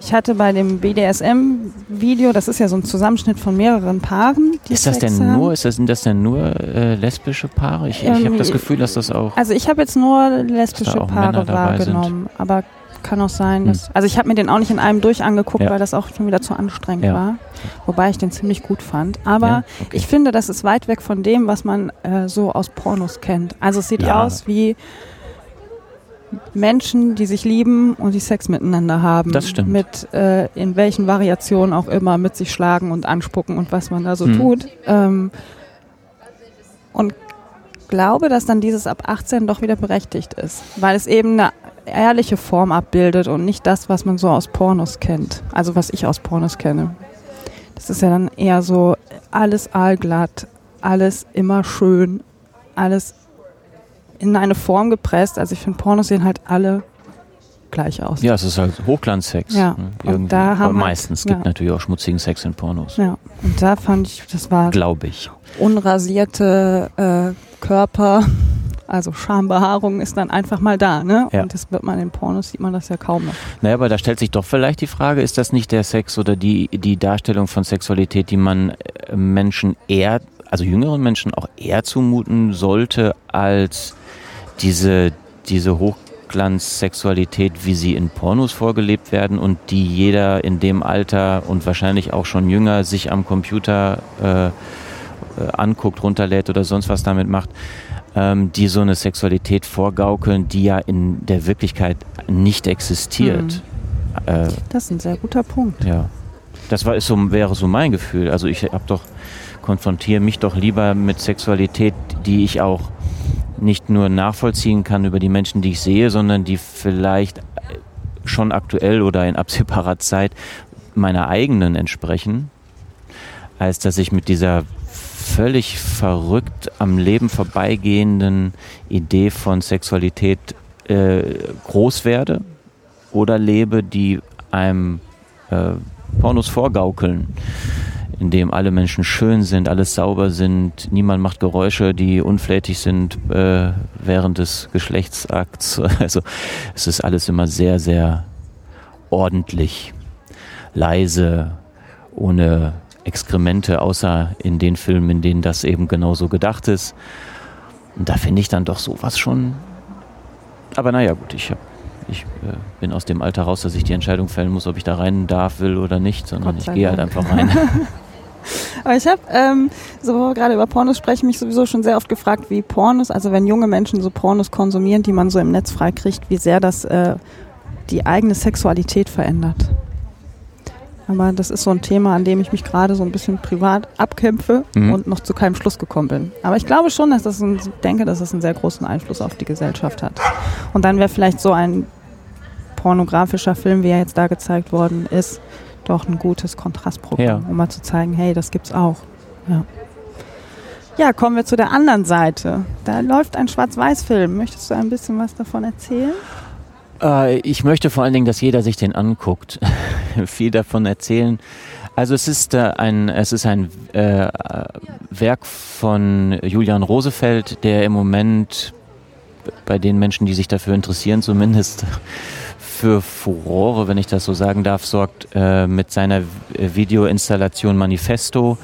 ich hatte bei dem BDSM-Video, das ist ja so ein Zusammenschnitt von mehreren Paaren.
ist das Sex denn haben. nur, ist das, sind das denn nur äh, lesbische Paare? Ich, ähm, ich habe das Gefühl, dass das auch.
Also ich habe jetzt nur lesbische Paare wahrgenommen, sind. aber kann auch sein, dass. Hm. Also ich habe mir den auch nicht in einem durch angeguckt, ja. weil das auch schon wieder zu anstrengend ja. war. Wobei ich den ziemlich gut fand. Aber ja, okay. ich finde, das ist weit weg von dem, was man äh, so aus Pornos kennt. Also es sieht aus wie Menschen, die sich lieben und die Sex miteinander haben.
Das stimmt.
Mit äh, in welchen Variationen auch immer mit sich schlagen und anspucken und was man da so hm. tut. Ähm, und glaube, dass dann dieses ab 18 doch wieder berechtigt ist, weil es eben eine ehrliche Form abbildet und nicht das, was man so aus Pornos kennt. Also was ich aus Pornos kenne. Das ist ja dann eher so alles aalglatt, alles immer schön, alles in eine Form gepresst. Also ich finde, Pornos sehen halt alle gleich aus.
Ja, es ist halt Hochglanzsex.
Ja,
ne?
und da haben
Aber meistens
ja.
gibt natürlich auch schmutzigen Sex in Pornos.
Ja, und da fand ich, das war
Glaube ich.
unrasierte äh, Körper, also Schambehaarung ist dann einfach mal da, ne?
Ja.
Und das wird man in Pornos, sieht man das ja kaum noch.
Naja, aber da stellt sich doch vielleicht die Frage, ist das nicht der Sex oder die, die Darstellung von Sexualität, die man äh, Menschen eher, also jüngeren Menschen auch eher zumuten sollte, als diese, diese Hochglanzsexualität, wie sie in Pornos vorgelebt werden und die jeder in dem Alter und wahrscheinlich auch schon jünger sich am Computer äh, äh, anguckt, runterlädt oder sonst was damit macht, ähm, die so eine Sexualität vorgaukeln, die ja in der Wirklichkeit nicht existiert. Äh,
Das ist ein sehr guter Punkt.
ja. Das war, ist so, wäre so mein Gefühl. Also ich habe doch, konfrontiere mich doch lieber mit Sexualität, die ich auch nicht nur nachvollziehen kann über die Menschen, die ich sehe, sondern die vielleicht schon aktuell oder in absehbarer Zeit meiner eigenen entsprechen, als dass ich mit dieser völlig verrückt am Leben vorbeigehenden Idee von Sexualität äh, groß werde oder lebe, die einem äh, Pornos vorgaukeln, in dem alle Menschen schön sind, alles sauber sind, niemand macht Geräusche, die unflätig sind äh, während des Geschlechtsakts. Also es ist alles immer sehr, sehr ordentlich, leise, ohne Exkremente, außer in den Filmen, in denen das eben genauso gedacht ist. Und da finde ich dann doch sowas schon. Aber naja, gut, ich hab, ich äh, bin aus dem Alter raus, dass ich die Entscheidung fällen muss, ob ich da rein darf, will oder nicht, sondern ich gehe halt einfach rein.
Aber ich habe ähm, so gerade über Pornos sprechen mich sowieso schon sehr oft gefragt, wie Pornos, also wenn junge Menschen so Pornos konsumieren, die man so im Netz freikriegt, wie sehr das äh, die eigene Sexualität verändert. Aber das ist so ein Thema, an dem ich mich gerade so ein bisschen privat abkämpfe
Mhm.
und noch zu keinem Schluss gekommen bin. Aber ich glaube schon, dass das ein, denke, dass das einen sehr großen Einfluss auf die Gesellschaft hat. Und dann wäre vielleicht so ein pornografischer Film, wie er jetzt da gezeigt worden ist, doch ein gutes Kontrastprogramm,
Ja.
um mal zu zeigen, hey, das gibt's auch. Ja. Ja, kommen wir zu der anderen Seite. Da läuft ein Schwarz-Weiß-Film. Möchtest du ein bisschen was davon erzählen?
Äh, ich möchte vor allen Dingen, dass jeder sich den anguckt. Viel davon erzählen. Also es ist äh, ein, es ist ein äh, Werk von Julian Rosefeld, der im Moment bei den Menschen, die sich dafür interessieren, zumindest für Furore, wenn ich das so sagen darf, sorgt äh, mit seiner Videoinstallation Manifesto,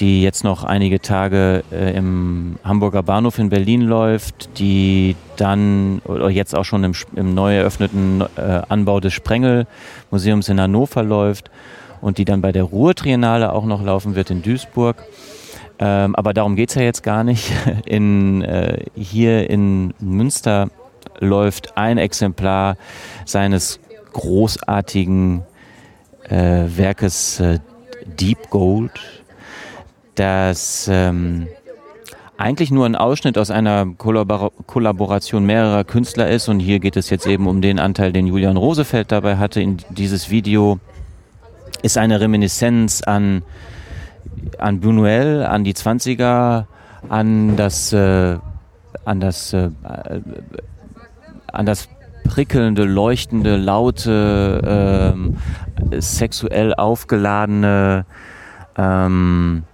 die jetzt noch einige Tage äh, im Hamburger Bahnhof in Berlin läuft, die dann oder jetzt auch schon im, im neu eröffneten äh, Anbau des Sprengel Museums in Hannover läuft und die dann bei der Ruhr-Triennale auch noch laufen wird in Duisburg. Ähm, aber darum geht's ja jetzt gar nicht. In, äh, hier in Münster läuft ein Exemplar seines großartigen äh, Werkes äh, Deep Gold, das ähm, eigentlich nur ein Ausschnitt aus einer Kollabora Kollaboration mehrerer Künstler ist. Und hier geht es jetzt eben um den Anteil, den Julian Rosefeld dabei hatte. In dieses Video ist eine Reminiszenz an, an Buñuel, an die 20er, an das, äh, an das, äh, an das prickelnde, leuchtende, laute, ähm, sexuell aufgeladene, ähm,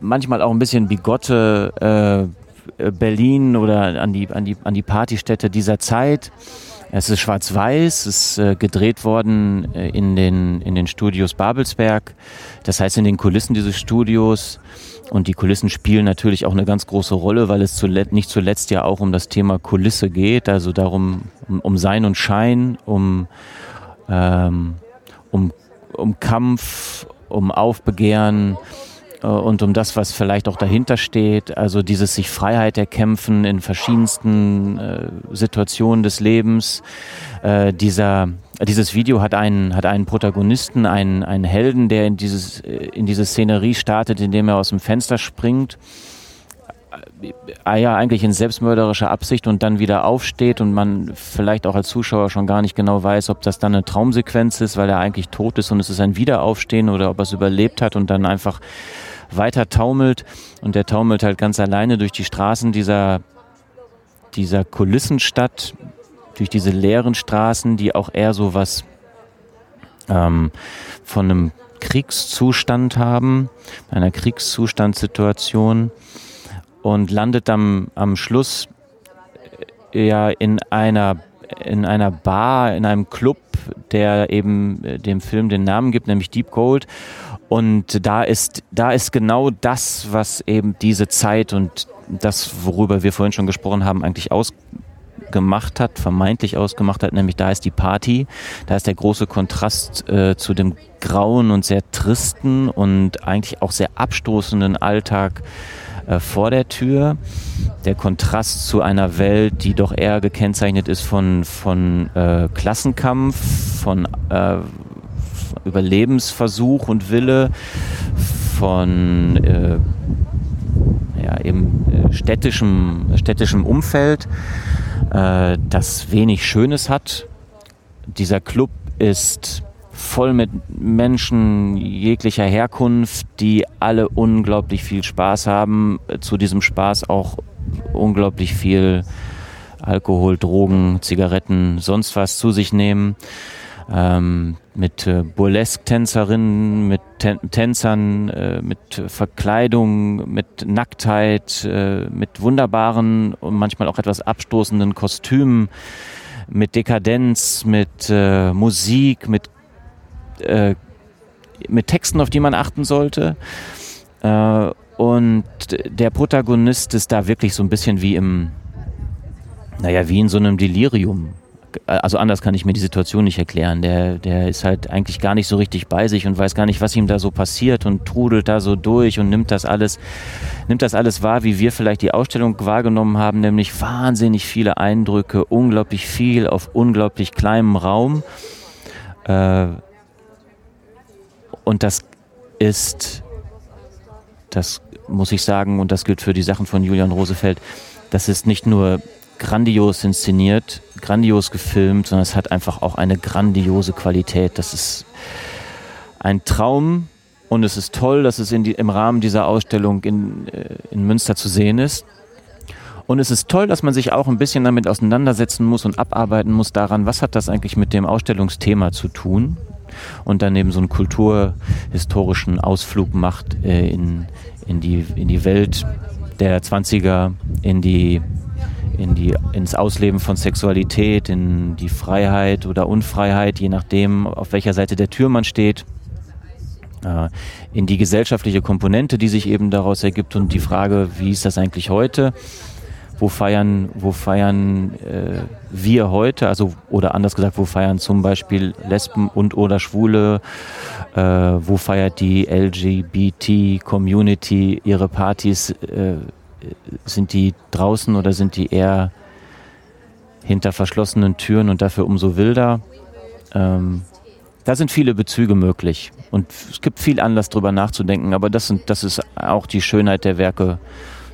manchmal auch ein bisschen bigotte äh, Berlin oder an die, an, die, an die Partystätte dieser Zeit. Es ist schwarz-weiß, es ist äh, gedreht worden äh, in, den, in den Studios Babelsberg, das heißt in den Kulissen dieses Studios. Und die Kulissen spielen natürlich auch eine ganz große Rolle, weil es zuletzt, nicht zuletzt ja auch um das Thema Kulisse geht, also darum, um, um Sein und Schein, um, ähm, um, um Kampf, um Aufbegehren äh, und um das, was vielleicht auch dahinter steht, also dieses sich Freiheit erkämpfen in verschiedensten äh, Situationen des Lebens. Äh, dieser, dieses Video hat einen, hat einen Protagonisten, einen, einen Helden, der in, dieses, äh, in diese Szenerie startet, indem er aus dem Fenster springt. Ah ja, eigentlich in selbstmörderischer Absicht und dann wieder aufsteht und man vielleicht auch als Zuschauer schon gar nicht genau weiß, ob das dann eine Traumsequenz ist, weil er eigentlich tot ist und es ist ein Wiederaufstehen oder ob er es überlebt hat und dann einfach weiter taumelt und der taumelt halt ganz alleine durch die Straßen dieser, dieser Kulissenstadt durch diese leeren Straßen, die auch eher so was ähm, von einem Kriegszustand haben, einer Kriegszustandssituation und landet am, am Schluss äh, ja in einer in einer Bar, in einem Club, der eben äh, dem Film den Namen gibt, nämlich Deep Gold. Und da ist, da ist genau das, was eben diese Zeit und das, worüber wir vorhin schon gesprochen haben, eigentlich ausgemacht hat, vermeintlich ausgemacht hat, nämlich da ist die Party, da ist der große Kontrast äh, zu dem grauen und sehr tristen und eigentlich auch sehr abstoßenden Alltag äh, vor der Tür. Der Kontrast zu einer Welt, die doch eher gekennzeichnet ist von, von äh, Klassenkampf, von äh, Überlebensversuch und Wille, von äh, ja, eben äh, städtischem, städtischem Umfeld, äh, das wenig Schönes hat. Dieser Club ist voll mit Menschen jeglicher Herkunft, die alle unglaublich viel Spaß haben. Zu diesem Spaß auch unglaublich viel Alkohol, Drogen, Zigaretten, sonst was zu sich nehmen. Ähm, mit äh, Burlesque-Tänzerinnen, mit Tän Tänzern, äh, mit Verkleidung, mit Nacktheit, äh, mit wunderbaren und manchmal auch etwas abstoßenden Kostümen, mit Dekadenz, mit äh, Musik, mit äh, mit Texten, auf die man achten sollte. Äh, und der Protagonist ist da wirklich so ein bisschen wie im, naja, wie in so einem Delirium. Also anders kann ich mir die Situation nicht erklären. Der, der ist halt eigentlich gar nicht so richtig bei sich und weiß gar nicht, was ihm da so passiert und trudelt da so durch und nimmt das alles, nimmt das alles wahr, wie wir vielleicht die Ausstellung wahrgenommen haben, nämlich wahnsinnig viele Eindrücke, unglaublich viel auf unglaublich kleinem Raum. Äh, und das ist, das muss ich sagen, und das gilt für die Sachen von Julian Rosefeld, das ist nicht nur grandios inszeniert, grandios gefilmt, sondern es hat einfach auch eine grandiose Qualität. Das ist ein Traum und es ist toll, dass es die, im Rahmen dieser Ausstellung in, äh, in Münster zu sehen ist. Und es ist toll, dass man sich auch ein bisschen damit auseinandersetzen muss und abarbeiten muss daran, was hat das eigentlich mit dem Ausstellungsthema zu tun und dann eben so einen kulturhistorischen Ausflug macht äh, in, in, die, in die Welt der 20er, in die, in die, ins Ausleben von Sexualität, in die Freiheit oder Unfreiheit, je nachdem, auf welcher Seite der Tür man steht äh, in die gesellschaftliche Komponente, die sich eben daraus ergibt und die Frage, wie ist das eigentlich heute? wo feiern, wo feiern äh, wir heute, also oder anders gesagt, wo feiern zum Beispiel Lesben und oder Schwule, äh, wo feiert die LGBT-Community ihre Partys, äh, sind die draußen oder sind die eher hinter verschlossenen Türen und dafür umso wilder? Ähm, da sind viele Bezüge möglich. Und es gibt viel Anlass darüber nachzudenken, aber das, sind, das ist auch die Schönheit der Werke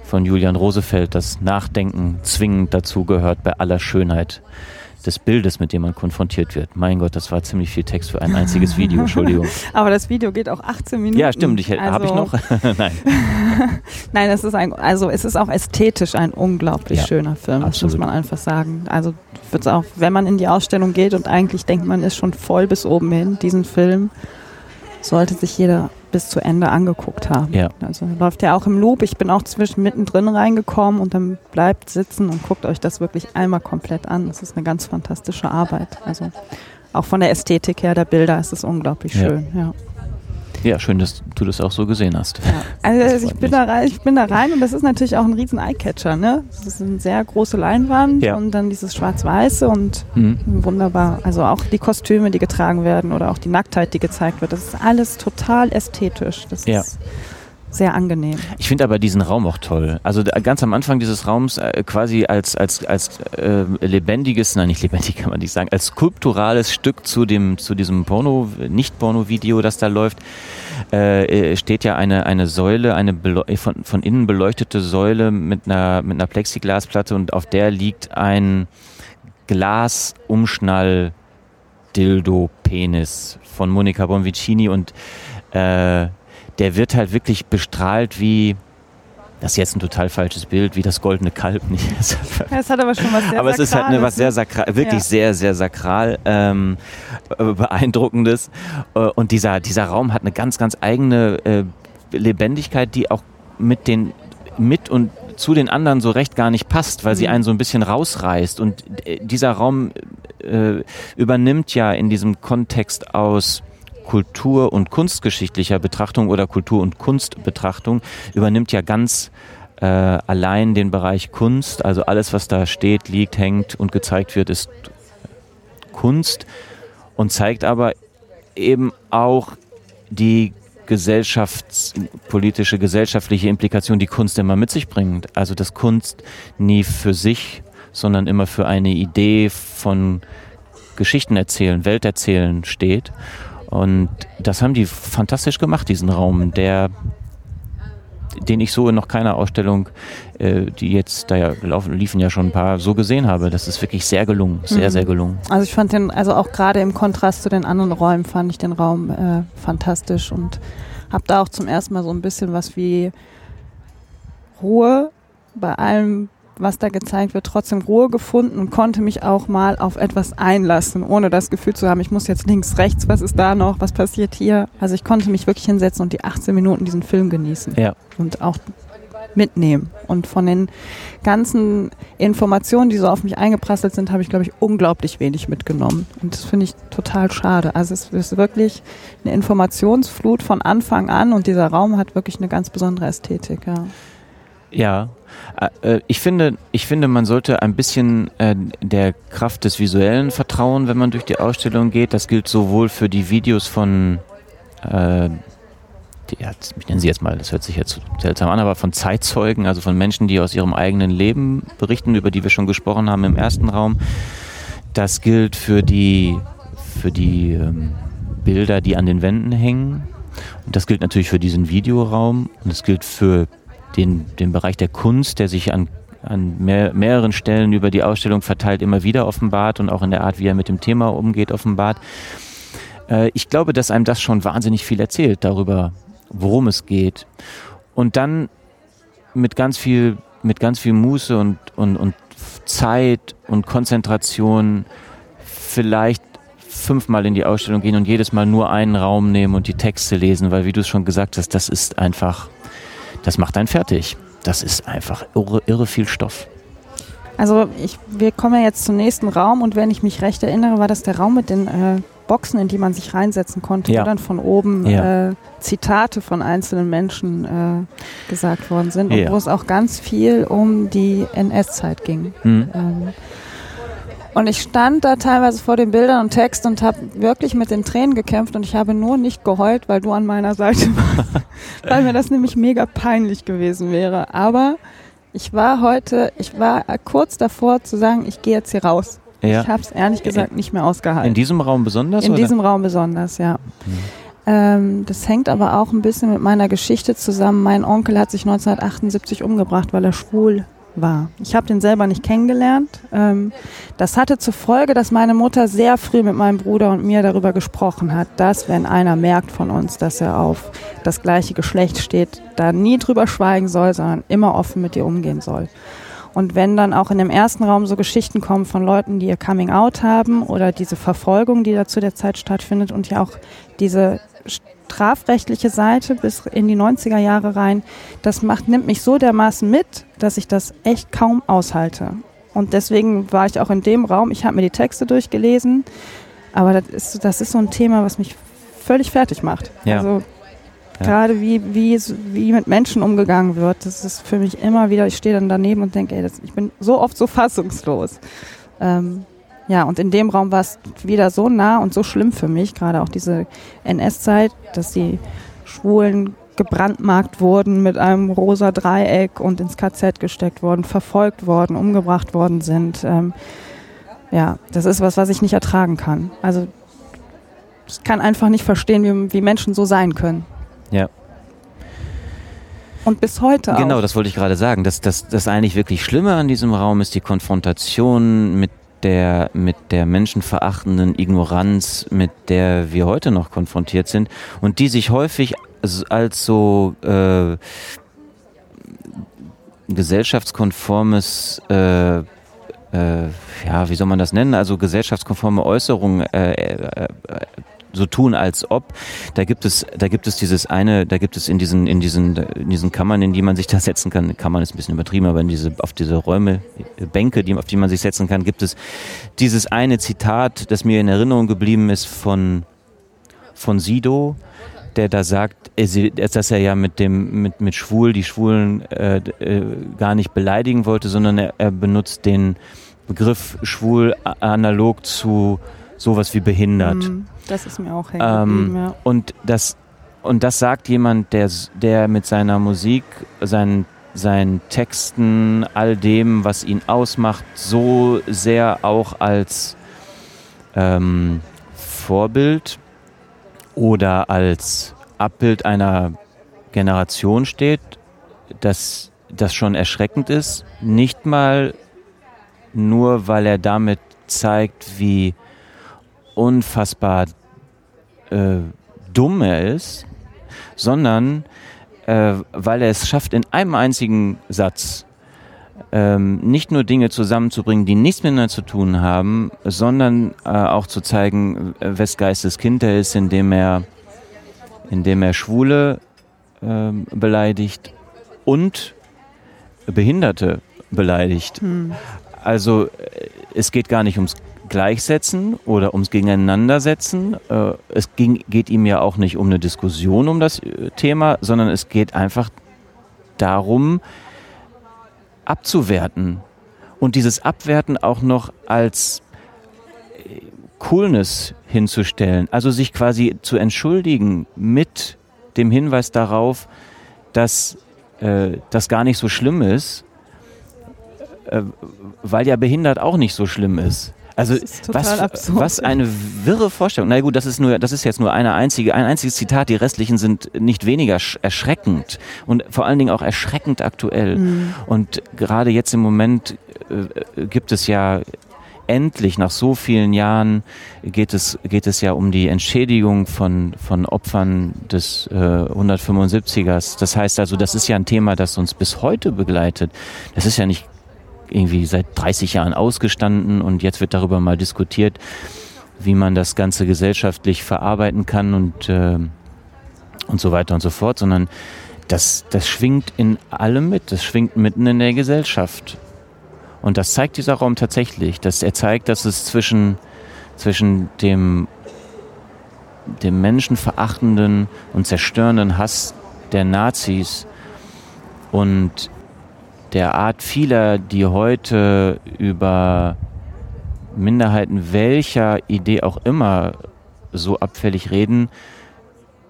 von Julian Rosefeld, dass Nachdenken zwingend dazu gehört bei aller Schönheit des Bildes, mit dem man konfrontiert wird. Mein Gott, das war ziemlich viel Text für ein einziges Video, Entschuldigung.
Aber das Video geht auch 18 Minuten.
Ja, stimmt. Ich, also, Habe ich noch? Nein.
Nein, es ist ein, also es ist auch ästhetisch ein unglaublich ja, schöner Film, das muss man einfach sagen. Also wird's auch, wenn man in die Ausstellung geht und eigentlich denkt man ist schon voll bis oben hin, diesen Film sollte sich jeder bis zu Ende angeguckt haben. Ja. Also läuft ja auch im Loop. Ich bin auch zwischen mittendrin reingekommen und dann bleibt sitzen und guckt euch das wirklich einmal komplett an. Das ist eine ganz fantastische Arbeit. Also auch von der Ästhetik her der Bilder ist es unglaublich schön. Ja. ja.
Ja, schön, dass du das auch so gesehen hast. Ja.
Also ich bin, da rein, ich bin da rein und das ist natürlich auch ein riesen Eyecatcher. Ne? Das ist eine sehr große Leinwand ja. und dann dieses Schwarz-Weiße und mhm. wunderbar. Also auch die Kostüme, die getragen werden oder auch die Nacktheit, die gezeigt wird. Das ist alles total ästhetisch. Das ja. ist sehr angenehm.
Ich finde aber diesen Raum auch toll. Also ganz am Anfang dieses Raums äh, quasi als, als, als äh, lebendiges, nein nicht lebendig kann man nicht sagen, als skulpturales Stück zu dem zu diesem Porno, Nicht-Porno-Video, das da läuft, äh, äh steht ja eine, eine Säule, eine äh, von, von innen beleuchtete Säule mit einer, mit einer Plexiglasplatte und auf der liegt ein Glasumschnall Dildo Penis von Monica Bonvicini und äh, der wird halt wirklich bestrahlt wie, das ist jetzt ein total falsches Bild, wie das goldene Kalb nicht.
es hat aber schon was sehr
Aber es ist halt eine, was sehr sakral, wirklich ja. sehr, sehr sakral ähm, beeindruckendes. Äh, und dieser, dieser Raum hat eine ganz, ganz eigene äh, Lebendigkeit, die auch mit den mit und zu den anderen so recht gar nicht passt, weil mhm. sie einen so ein bisschen rausreißt. Und äh, dieser Raum äh, übernimmt ja in diesem Kontext aus Kultur- und kunstgeschichtlicher Betrachtung oder Kultur- und Kunstbetrachtung übernimmt ja ganz äh, allein den Bereich Kunst. Also alles, was da steht, liegt, hängt und gezeigt wird, ist Kunst und zeigt aber eben auch die gesellschaftspolitische, gesellschaftliche Implikation, die Kunst immer mit sich bringt. Also dass Kunst nie für sich, sondern immer für eine Idee von Geschichten erzählen, Welt erzählen steht. Und das haben die fantastisch gemacht, diesen Raum, der den ich so in noch keiner Ausstellung, äh, die jetzt da ja laufen, liefen ja schon ein paar, so gesehen habe. Das ist wirklich sehr gelungen, sehr, mhm. sehr gelungen.
Also ich fand den, also auch gerade im Kontrast zu den anderen Räumen fand ich den Raum äh, fantastisch und habe da auch zum ersten Mal so ein bisschen was wie Ruhe bei allem was da gezeigt wird, trotzdem Ruhe gefunden und konnte mich auch mal auf etwas einlassen, ohne das Gefühl zu haben, ich muss jetzt links, rechts, was ist da noch, was passiert hier. Also ich konnte mich wirklich hinsetzen und die 18 Minuten diesen Film genießen
ja.
und auch mitnehmen. Und von den ganzen Informationen, die so auf mich eingeprasselt sind, habe ich, glaube ich, unglaublich wenig mitgenommen. Und das finde ich total schade. Also es ist wirklich eine Informationsflut von Anfang an und dieser Raum hat wirklich eine ganz besondere Ästhetik. Ja.
Ja, äh, äh, ich finde, ich finde, man sollte ein bisschen äh, der Kraft des Visuellen vertrauen, wenn man durch die Ausstellung geht. Das gilt sowohl für die Videos von, äh, die, ich nenne sie jetzt mal, das hört sich jetzt seltsam an, aber von Zeitzeugen, also von Menschen, die aus ihrem eigenen Leben berichten, über die wir schon gesprochen haben im ersten Raum. Das gilt für die, für die ähm, Bilder, die an den Wänden hängen. Und das gilt natürlich für diesen Videoraum und es gilt für den, den Bereich der Kunst, der sich an, an mehr, mehreren Stellen über die Ausstellung verteilt, immer wieder offenbart und auch in der Art, wie er mit dem Thema umgeht, offenbart. Äh, ich glaube, dass einem das schon wahnsinnig viel erzählt darüber, worum es geht. Und dann mit ganz viel, mit ganz viel Muße und, und, und Zeit und Konzentration vielleicht fünfmal in die Ausstellung gehen und jedes Mal nur einen Raum nehmen und die Texte lesen, weil wie du es schon gesagt hast, das ist einfach das macht einen fertig. Das ist einfach irre, irre viel Stoff.
Also ich, wir kommen ja jetzt zum nächsten Raum und wenn ich mich recht erinnere, war das der Raum mit den äh, Boxen, in die man sich reinsetzen konnte, ja. wo dann von oben ja. äh, Zitate von einzelnen Menschen äh, gesagt worden sind und ja. wo es auch ganz viel um die NS-Zeit ging. Mhm. Ähm, und ich stand da teilweise vor den Bildern und Text und habe wirklich mit den Tränen gekämpft und ich habe nur nicht geheult, weil du an meiner Seite warst, weil mir das nämlich mega peinlich gewesen wäre. Aber ich war heute, ich war kurz davor zu sagen, ich gehe jetzt hier raus. Ja. Ich habe es ehrlich gesagt nicht mehr ausgehalten.
In diesem Raum besonders?
In oder? diesem Raum besonders, ja. Mhm. Ähm, das hängt aber auch ein bisschen mit meiner Geschichte zusammen. Mein Onkel hat sich 1978 umgebracht, weil er schwul war. Ich habe den selber nicht kennengelernt. Ähm, das hatte zur Folge, dass meine Mutter sehr früh mit meinem Bruder und mir darüber gesprochen hat, dass wenn einer merkt von uns, dass er auf das gleiche Geschlecht steht, da nie drüber schweigen soll, sondern immer offen mit dir umgehen soll. Und wenn dann auch in dem ersten Raum so Geschichten kommen von Leuten, die ihr Coming Out haben oder diese Verfolgung, die da zu der Zeit stattfindet und ja auch diese strafrechtliche Seite bis in die 90er Jahre rein, das macht, nimmt mich so dermaßen mit, dass ich das echt kaum aushalte. Und deswegen war ich auch in dem Raum, ich habe mir die Texte durchgelesen, aber das ist, das ist so ein Thema, was mich völlig fertig macht.
Ja. Also
ja. gerade wie, wie, wie mit Menschen umgegangen wird, das ist für mich immer wieder, ich stehe dann daneben und denke, ey, das, ich bin so oft so fassungslos. Ähm, ja, und in dem Raum war es wieder so nah und so schlimm für mich, gerade auch diese NS-Zeit, dass die Schwulen gebrandmarkt wurden mit einem rosa Dreieck und ins KZ gesteckt wurden, verfolgt worden, umgebracht worden sind. Ähm, ja, das ist was, was ich nicht ertragen kann. Also ich kann einfach nicht verstehen, wie, wie Menschen so sein können.
Ja.
Und bis heute
Genau, auch. das wollte ich gerade sagen. Das, das, das eigentlich wirklich Schlimme an diesem Raum ist die Konfrontation mit der, mit der menschenverachtenden Ignoranz, mit der wir heute noch konfrontiert sind und die sich häufig als so äh, gesellschaftskonformes äh, äh, ja, wie soll man das nennen? Also gesellschaftskonforme Äußerungen äh, äh, so tun, als ob. Da gibt es, da gibt es dieses eine, da gibt es in diesen, in diesen, in diesen Kammern, in die man sich da setzen kann, Kammern ist ein bisschen übertrieben, aber in diese, auf diese Räume, Bänke, die, auf die man sich setzen kann, gibt es dieses eine Zitat, das mir in Erinnerung geblieben ist von, von Sido, der da sagt, dass er ja mit dem mit mit Schwul die Schwulen äh, äh, gar nicht beleidigen wollte, sondern er, er benutzt den Begriff Schwul analog zu sowas wie behindert. Mm,
das ist mir auch hängen ähm, ja.
Und das und das sagt jemand, der der mit seiner Musik, seinen seinen Texten, all dem, was ihn ausmacht, so sehr auch als ähm, Vorbild oder als Abbild einer Generation steht, dass das schon erschreckend ist. Nicht mal nur, weil er damit zeigt, wie unfassbar äh, dumm er ist, sondern äh, weil er es schafft, in einem einzigen Satz ähm, nicht nur Dinge zusammenzubringen, die nichts miteinander zu tun haben, sondern äh, auch zu zeigen, äh, wes Geistes Kind er ist, indem er, indem er Schwule äh, beleidigt und Behinderte beleidigt. Hm. Also äh, es geht gar nicht ums Gleichsetzen oder ums Gegeneinandersetzen. Äh, es ging, geht ihm ja auch nicht um eine Diskussion um das äh, Thema, sondern es geht einfach darum, abzuwerten und dieses Abwerten auch noch als äh, Coolness hinzustellen, also sich quasi zu entschuldigen mit dem Hinweis darauf, dass äh, das gar nicht so schlimm ist, äh, weil ja behindert auch nicht so schlimm ist. Also was, absurd. was eine wirre Vorstellung. Na gut, das ist nur, das ist jetzt nur eine einzige, ein einziges Zitat. Die restlichen sind nicht weniger erschreckend und vor allen Dingen auch erschreckend aktuell. Mhm. Und gerade jetzt im Moment äh, gibt es ja endlich nach so vielen Jahren geht es geht es ja um die Entschädigung von von Opfern des äh, 175ers. Das heißt also, das ist ja ein Thema, das uns bis heute begleitet. Das ist ja nicht irgendwie seit 30 Jahren ausgestanden und jetzt wird darüber mal diskutiert, wie man das Ganze gesellschaftlich verarbeiten kann und, äh, und so weiter und so fort, sondern das, das schwingt in allem mit, das schwingt mitten in der Gesellschaft. Und das zeigt dieser Raum tatsächlich. Dass er zeigt, dass es zwischen, zwischen dem, dem menschenverachtenden und zerstörenden Hass der Nazis und der Art vieler, die heute über Minderheiten welcher Idee auch immer so abfällig reden,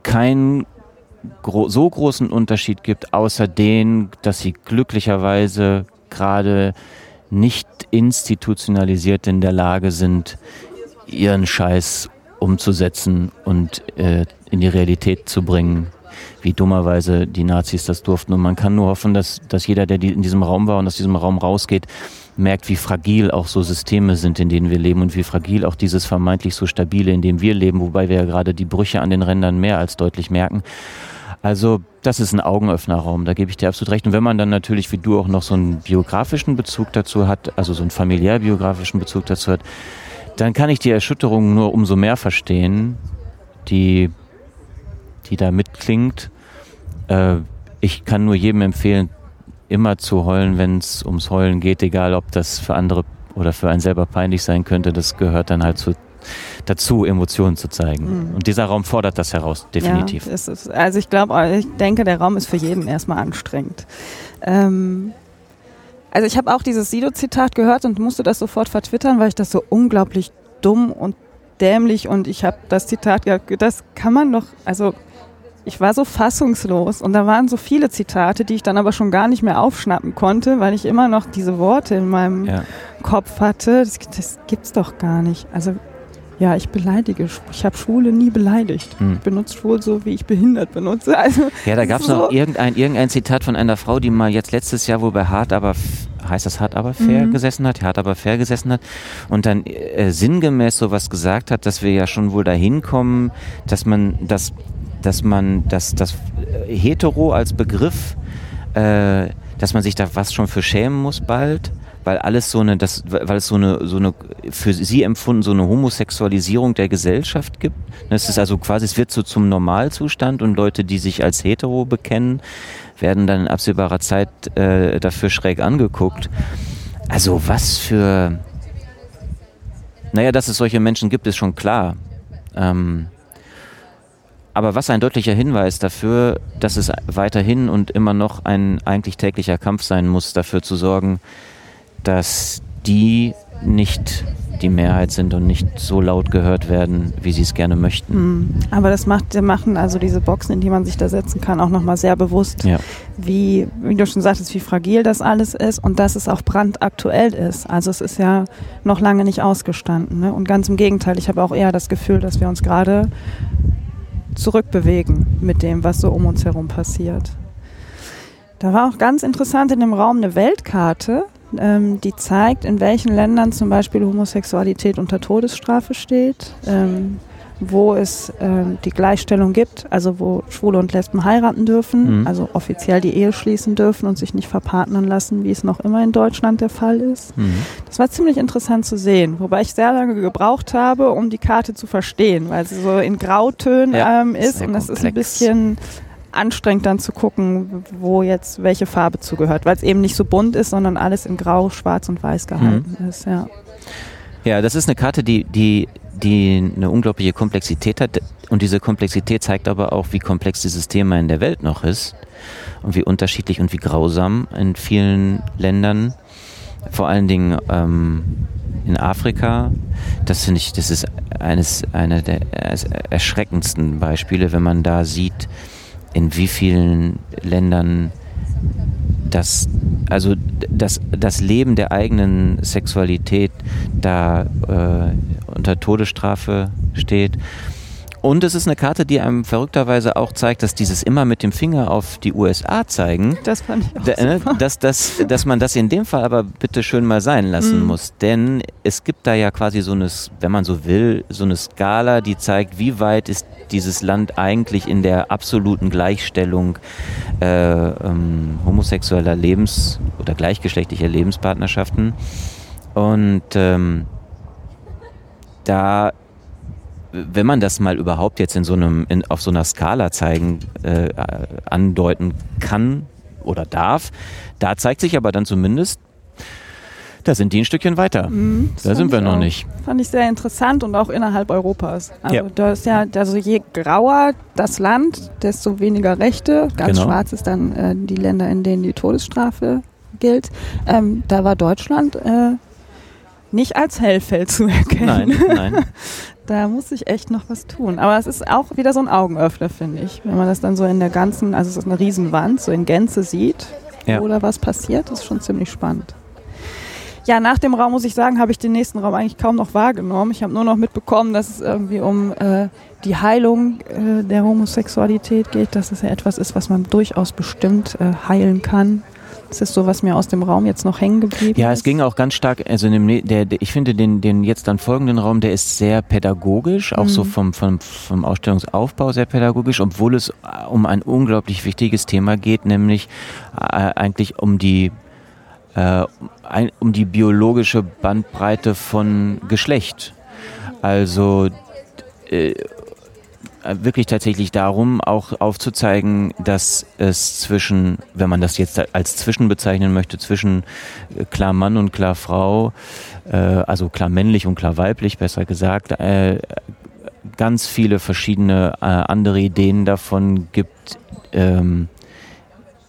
keinen gro so großen Unterschied gibt, außer den, dass sie glücklicherweise gerade nicht institutionalisiert in der Lage sind, ihren Scheiß umzusetzen und äh, in die Realität zu bringen, wie dummerweise die Nazis das durften. Und man kann nur hoffen, dass, dass jeder, der in diesem Raum war und aus diesem Raum rausgeht, merkt, wie fragil auch so Systeme sind, in denen wir leben und wie fragil auch dieses vermeintlich so stabile, in dem wir leben, wobei wir ja gerade die Brüche an den Rändern mehr als deutlich merken. Also das ist ein Augenöffnerraum, da gebe ich dir absolut recht. Und wenn man dann natürlich, wie du auch noch so einen biografischen Bezug dazu hat, also so einen familiär biografischen Bezug dazu hat, dann kann ich die Erschütterung nur umso mehr verstehen, die, die da mitklingt. Äh, ich kann nur jedem empfehlen, immer zu heulen, wenn es ums Heulen geht, egal ob das für andere oder für einen selber peinlich sein könnte. Das gehört dann halt zu, dazu, Emotionen zu zeigen. Mhm. Und dieser Raum fordert das heraus, definitiv.
Ja, ist, also ich glaube, ich denke, der Raum ist für jeden erstmal anstrengend. Ähm, also ich habe auch dieses Sido-Zitat gehört und musste das sofort vertwittern, weil ich das so unglaublich dumm und dämlich und ich habe das Zitat gehabt, das kann man doch, also ich war so fassungslos und da waren so viele Zitate, die ich dann aber schon gar nicht mehr aufschnappen konnte, weil ich immer noch diese Worte in meinem ja. Kopf hatte. Das, das, gibt's doch gar nicht. Also ja, ich beleidige. Ich habe Schwule nie beleidigt. Hm. Ich benutze Schwul so, wie ich behindert benutze. Also,
ja, da gab es so noch irgendein, irgendein Zitat von einer Frau, die mal jetzt letztes Jahr wohl bei Hart aber heißt das hart aber fair mhm. gesessen hat, hart aber fair gesessen hat und dann äh, sinngemäß sowas gesagt hat, dass wir ja schon wohl dahin kommen, dass man das dass man das, das Hetero als Begriff äh, dass man sich da was schon für schämen muss bald, weil alles so eine, das, weil es so eine, so eine für sie empfunden so eine Homosexualisierung der Gesellschaft gibt. Es ist also quasi, es wird so zum Normalzustand und Leute, die sich als hetero bekennen, werden dann in absehbarer Zeit äh, dafür schräg angeguckt. Also was für, naja, dass es solche Menschen gibt, ist schon klar. Ähm, aber was ein deutlicher Hinweis dafür, dass es weiterhin und immer noch ein eigentlich täglicher Kampf sein muss, dafür zu sorgen, dass die nicht die Mehrheit sind und nicht so laut gehört werden, wie sie es gerne möchten.
Mhm. Aber das macht, machen also diese Boxen, in die man sich da setzen kann, auch nochmal sehr bewusst, ja. wie, wie du schon sagtest, wie fragil das alles ist und dass es auch brandaktuell ist. Also es ist ja noch lange nicht ausgestanden. Ne? Und ganz im Gegenteil, ich habe auch eher das Gefühl, dass wir uns gerade zurückbewegen mit dem, was so um uns herum passiert. Da war auch ganz interessant in dem Raum eine Weltkarte, ähm, die zeigt, in welchen Ländern zum Beispiel Homosexualität unter Todesstrafe steht, ähm, wo es ähm, die Gleichstellung gibt, also wo Schwule und Lesben heiraten dürfen, mhm. also offiziell die Ehe schließen dürfen und sich nicht verpartnern lassen, wie es noch immer in Deutschland der Fall ist. Mhm. Das war ziemlich interessant zu sehen, wobei ich sehr lange gebraucht habe, um die Karte zu verstehen, weil sie so in Grautönen ja, ähm, ist und das komplex. ist ein bisschen anstrengend dann zu gucken, wo jetzt welche Farbe zugehört, weil es eben nicht so bunt ist, sondern alles in Grau, Schwarz und Weiß gehalten mhm. ist. Ja.
ja, das ist eine Karte, die, die, die eine unglaubliche Komplexität hat und diese Komplexität zeigt aber auch, wie komplex dieses Thema in der Welt noch ist und wie unterschiedlich und wie grausam in vielen Ländern, vor allen Dingen ähm, in Afrika. Das finde ich, das ist eines einer der erschreckendsten Beispiele, wenn man da sieht, in wie vielen Ländern das, also das, das Leben der eigenen Sexualität da äh, unter Todesstrafe steht und es ist eine Karte, die einem verrückterweise auch zeigt, dass dieses immer mit dem Finger auf die USA zeigen,
das fand ich auch
da, ne, dass, dass, dass man das in dem Fall aber bitte schön mal sein lassen mhm. muss. Denn es gibt da ja quasi so eine, wenn man so will, so eine Skala, die zeigt, wie weit ist dieses Land eigentlich in der absoluten Gleichstellung äh, ähm, homosexueller Lebens- oder gleichgeschlechtlicher Lebenspartnerschaften. Und ähm, da wenn man das mal überhaupt jetzt in so einem, in, auf so einer Skala zeigen, äh, andeuten kann oder darf, da zeigt sich aber dann zumindest, da sind die ein Stückchen weiter. Mhm, da sind wir noch
auch,
nicht.
Fand ich sehr interessant und auch innerhalb Europas. Also ja. da ist ja, also je grauer das Land, desto weniger Rechte. Ganz genau. schwarz ist dann äh, die Länder, in denen die Todesstrafe gilt. Ähm, da war Deutschland äh, nicht als Hellfeld zu erkennen.
Nein, nein.
da muss ich echt noch was tun. Aber es ist auch wieder so ein Augenöffner, finde ich. Wenn man das dann so in der ganzen, also es ist eine Riesenwand, so in Gänze sieht, ja. da was passiert, ist schon ziemlich spannend. Ja, nach dem Raum muss ich sagen, habe ich den nächsten Raum eigentlich kaum noch wahrgenommen. Ich habe nur noch mitbekommen, dass es irgendwie um äh, die Heilung äh, der Homosexualität geht, dass es ja etwas ist, was man durchaus bestimmt äh, heilen kann. Das ist so, was mir aus dem Raum jetzt noch hängen geblieben
Ja,
es
ging auch ganz stark, also dem, der, der, ich finde den, den jetzt dann folgenden Raum, der ist sehr pädagogisch, auch mhm. so vom, vom, vom Ausstellungsaufbau sehr pädagogisch, obwohl es um ein unglaublich wichtiges Thema geht, nämlich äh, eigentlich um die äh, ein, um die biologische Bandbreite von Geschlecht. Also äh, wirklich tatsächlich darum, auch aufzuzeigen, dass es zwischen, wenn man das jetzt als zwischen bezeichnen möchte, zwischen äh, klar Mann und klar Frau, äh, also klar männlich und klar weiblich, besser gesagt, äh, ganz viele verschiedene andere Ideen davon gibt, ähm,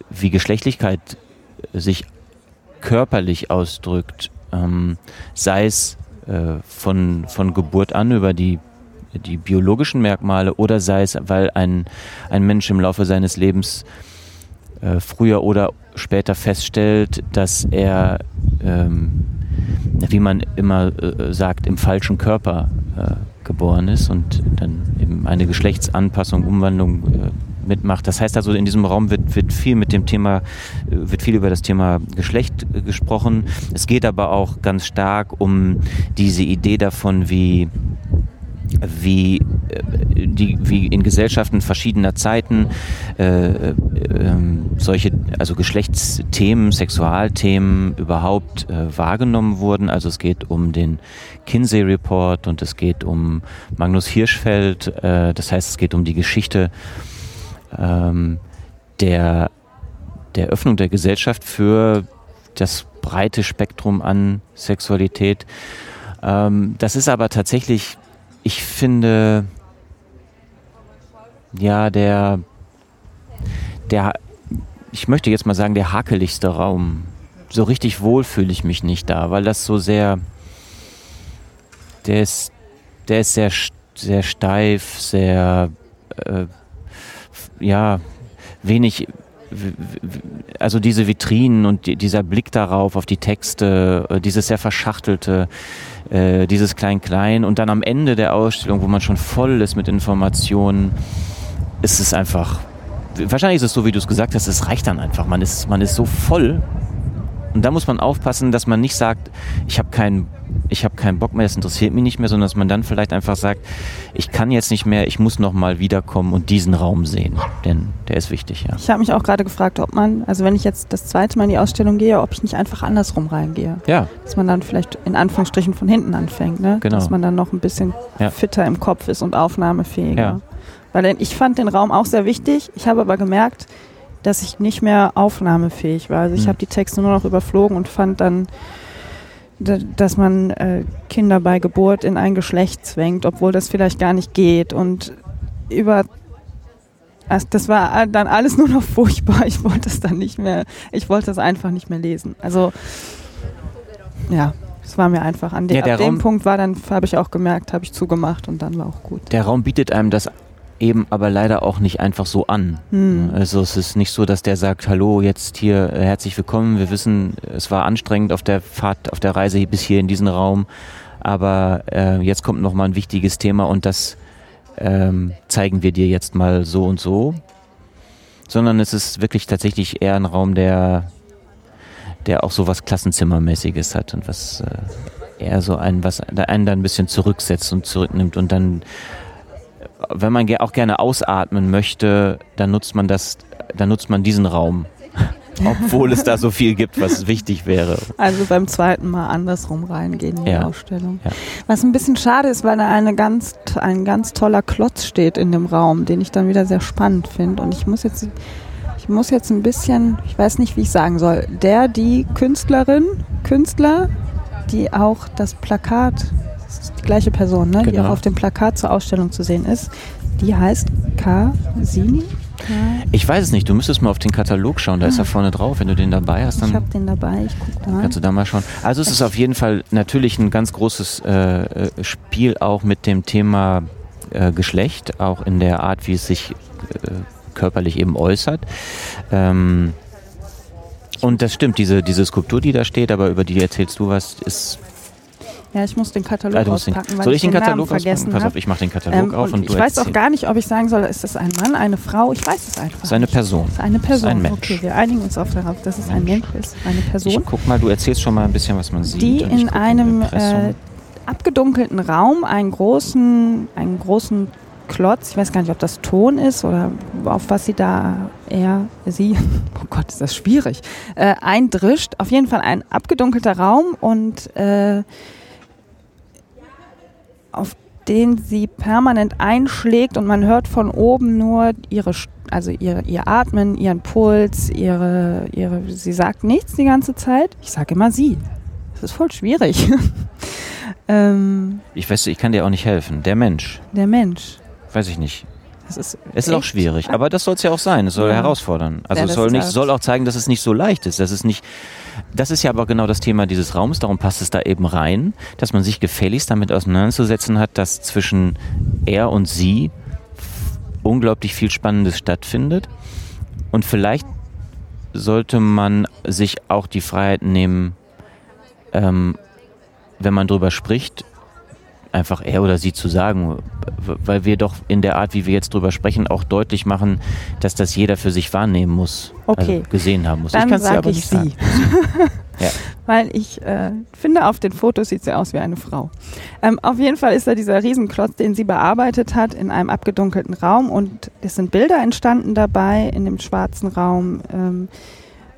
wie Geschlechtlichkeit sich körperlich ausdrückt, ähm, sei es von, von Geburt an über die die biologischen Merkmale oder sei es, weil ein, ein Mensch im Laufe seines Lebens äh, früher oder später feststellt, dass er, ähm, wie man immer äh, sagt, im falschen Körper äh, geboren ist und dann eben eine Geschlechtsanpassung, Umwandlung äh, mitmacht. Das heißt also, in diesem Raum wird, wird viel mit dem Thema, äh, wird viel über das Thema Geschlecht äh, gesprochen. Es geht aber auch ganz stark um diese Idee davon, wie wie, äh, die, wie in Gesellschaften verschiedener Zeiten äh, äh, solche, also Geschlechtsthemen, Sexualthemen überhaupt äh, wahrgenommen wurden. Also es geht um den Kinsey Report und es geht um Magnus Hirschfeld. Äh, das heißt, es geht um die Geschichte ähm, der, der Öffnung der Gesellschaft für das breite Spektrum an Sexualität. Ähm, das ist aber tatsächlich ich finde, ja, der, der, ich möchte jetzt mal sagen, der hakeligste Raum. So richtig wohl fühle ich mich nicht da, weil das so sehr, der ist, der ist sehr, sehr steif, sehr, äh, ja, wenig, also diese Vitrinen und dieser Blick darauf, auf die Texte, äh, dieses sehr verschachtelte, äh, dieses Klein-Klein und dann am Ende der Ausstellung, wo man schon voll ist mit Informationen, ist es einfach, wahrscheinlich ist es so, wie du es gesagt hast, es reicht dann einfach. Man ist, man ist so voll und da muss man aufpassen, dass man nicht sagt, ich habe keinen ich habe keinen Bock mehr, das interessiert mich nicht mehr, sondern dass man dann vielleicht einfach sagt, ich kann jetzt nicht mehr, ich muss nochmal wiederkommen und diesen Raum sehen, denn der ist wichtig, ja.
Ich habe mich auch gerade gefragt, ob man, also wenn ich jetzt das zweite Mal in die Ausstellung gehe, ob ich nicht einfach andersrum reingehe.
Ja.
Dass man dann vielleicht in Anführungsstrichen von hinten anfängt, ne?
Genau.
Dass man dann noch ein bisschen ja. fitter im Kopf ist und aufnahmefähiger.
Ja.
Weil ich fand den Raum auch sehr wichtig. Ich habe aber gemerkt, dass ich nicht mehr aufnahmefähig war. Also ich hm. habe die Texte nur noch überflogen und fand dann dass man äh, Kinder bei Geburt in ein Geschlecht zwängt, obwohl das vielleicht gar nicht geht. Und über also das war dann alles nur noch furchtbar. Ich wollte es dann nicht mehr, ich wollte es einfach nicht mehr lesen. Also ja, es war mir einfach an dem, ja, dem Punkt war dann, habe ich auch gemerkt, habe ich zugemacht und dann war auch gut.
Der Raum bietet einem das eben aber leider auch nicht einfach so an. Hm. Also es ist nicht so, dass der sagt, hallo, jetzt hier äh, herzlich willkommen. Wir wissen, es war anstrengend auf der Fahrt, auf der Reise bis hier in diesen Raum, aber äh, jetzt kommt noch mal ein wichtiges Thema und das ähm, zeigen wir dir jetzt mal so und so. Sondern es ist wirklich tatsächlich eher ein Raum, der, der auch so was Klassenzimmermäßiges hat und was äh, eher so ein, was einen dann ein bisschen zurücksetzt und zurücknimmt und dann wenn man auch gerne ausatmen möchte, dann nutzt man das, dann nutzt man diesen Raum. Obwohl es da so viel gibt, was wichtig wäre.
Also beim zweiten Mal andersrum reingehen in die
ja.
Ausstellung.
Ja.
Was ein bisschen schade ist, weil da eine ganz, ein ganz toller Klotz steht in dem Raum, den ich dann wieder sehr spannend finde. Und ich muss jetzt, ich muss jetzt ein bisschen, ich weiß nicht, wie ich sagen soll, der, die Künstlerin, Künstler, die auch das Plakat die gleiche Person, ne?
Genau.
die auch auf dem Plakat zur Ausstellung zu sehen ist. Die heißt Kasini.
Ich weiß es nicht, du müsstest mal auf den Katalog schauen, da ah. ist er vorne drauf. Wenn du den dabei hast, dann.
Ich habe den dabei, ich gucke da.
Kannst du da mal schauen. Also, es ist auf jeden Fall natürlich ein ganz großes äh, äh, Spiel auch mit dem Thema äh, Geschlecht, auch in der Art, wie es sich äh, körperlich eben äußert. Ähm, und das stimmt, diese, diese Skulptur, die da steht, aber über die erzählst du was, ist
ja, ich muss den Katalog ah, auspacken,
weil soll ich den,
den
Katalog
vergessen
Pass auf, ich mache den Katalog ähm, auf und,
und Ich weiß auch gar nicht, ob ich sagen soll, ist das ein Mann, eine Frau? Ich weiß es einfach.
Das ist eine Person. Das
ist eine Person.
Ist ein Mensch.
Okay, wir einigen uns auf darauf, dass es ein Mensch ist, eine Person.
Ich guck mal, du erzählst schon mal ein bisschen, was man sieht.
Die in einem äh, abgedunkelten Raum einen großen, einen großen Klotz, ich weiß gar nicht, ob das Ton ist oder auf was sie da er, sie, oh Gott, ist das schwierig, äh, eindrischt. Auf jeden Fall ein abgedunkelter Raum und äh, auf den sie permanent einschlägt und man hört von oben nur ihre, also ihr, ihr Atmen, ihren Puls, ihre, ihre, sie sagt nichts die ganze Zeit. Ich sage immer sie. Das ist voll schwierig.
ähm, ich weiß, ich kann dir auch nicht helfen. Der Mensch.
Der Mensch.
Weiß ich nicht. Das ist es ist auch schwierig, aber das soll es ja auch sein. Es soll ja. herausfordern. Also ja, es soll, nicht, soll auch zeigen, dass es nicht so leicht ist. Dass es nicht, das ist ja aber genau das Thema dieses Raums, darum passt es da eben rein, dass man sich gefälligst damit auseinanderzusetzen hat, dass zwischen er und sie unglaublich viel Spannendes stattfindet. Und vielleicht sollte man sich auch die Freiheit nehmen, ähm, wenn man drüber spricht, einfach er oder sie zu sagen, weil wir doch in der Art, wie wir jetzt drüber sprechen, auch deutlich machen, dass das jeder für sich wahrnehmen muss,
okay.
also gesehen haben muss.
Dann ich kann es aber nicht
sie.
ja. weil ich äh, finde, auf den Fotos sieht sie aus wie eine Frau. Ähm, auf jeden Fall ist da dieser Riesenklotz, den sie bearbeitet hat, in einem abgedunkelten Raum und es sind Bilder entstanden dabei in dem schwarzen Raum. Ähm,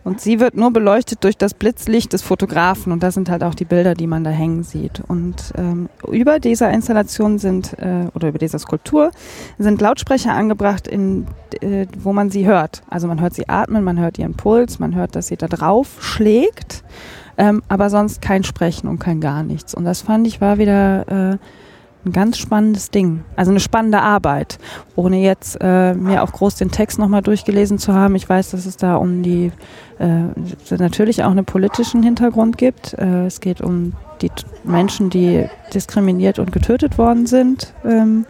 und sie wird nur beleuchtet durch das Blitzlicht des Fotografen und das sind halt auch die Bilder, die man da hängen sieht. Und ähm, über dieser Installation sind, äh, oder über dieser Skulptur, sind Lautsprecher angebracht, in, äh, wo man sie hört. Also man hört sie atmen, man hört ihren Puls, man hört, dass sie da drauf schlägt, ähm, aber sonst kein Sprechen und kein gar nichts. Und das fand ich war wieder... Äh, ein ganz spannendes Ding. Also eine spannende Arbeit. Ohne jetzt äh, mir auch groß den Text nochmal durchgelesen zu haben. Ich weiß, dass es da um die äh, natürlich auch einen politischen Hintergrund gibt. Äh, es geht um die Menschen, die diskriminiert und getötet worden sind. Ähm,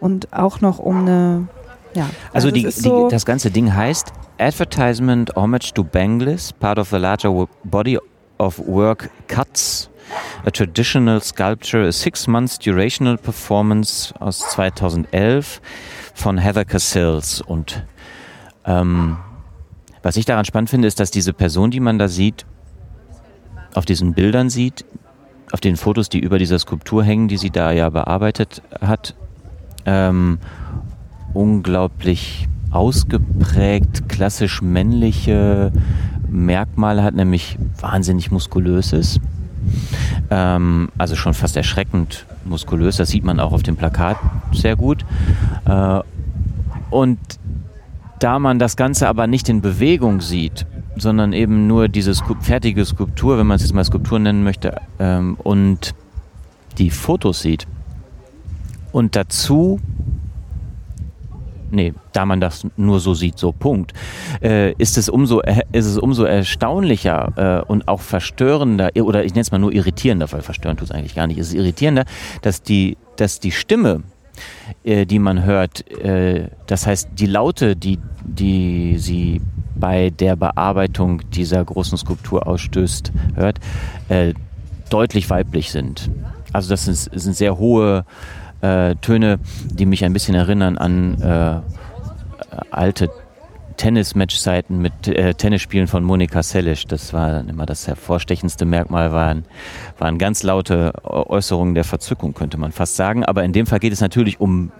und auch noch um eine
ja, also, also die, so die, das ganze Ding heißt Advertisement Homage to Banglis, part of the larger body of work Cuts A Traditional Sculpture, a Six Months Durational Performance aus 2011 von Heather Cassels. Und ähm, was ich daran spannend finde, ist, dass diese Person, die man da sieht, auf diesen Bildern sieht, auf den Fotos, die über dieser Skulptur hängen, die sie da ja bearbeitet hat, ähm, unglaublich ausgeprägt klassisch männliche Merkmale hat, nämlich wahnsinnig muskulös ist. Ähm, also schon fast erschreckend muskulös. Das sieht man auch auf dem Plakat sehr gut. Äh, und da man das Ganze aber nicht in Bewegung sieht, sondern eben nur diese fertige Skulptur, wenn man es jetzt mal Skulptur nennen möchte, ähm, und die Fotos sieht und dazu nee, da man das nur so sieht, so Punkt, äh, ist, es umso, ist es umso erstaunlicher äh, und auch verstörender, oder ich nenne es mal nur irritierender, weil verstörend tut es eigentlich gar nicht, es ist irritierender, dass die, dass die Stimme, äh, die man hört, äh, das heißt die Laute, die, die sie bei der Bearbeitung dieser großen Skulptur ausstößt, hört, äh, deutlich weiblich sind. Also das sind, sind sehr hohe äh, Töne, die mich ein bisschen erinnern an äh, alte Tennis-Match-Zeiten mit äh, Tennisspielen von Monika Seles. Das war dann immer das hervorstechendste Merkmal, waren, waren ganz laute Äußerungen der Verzückung, könnte man fast sagen. Aber in dem Fall geht es natürlich um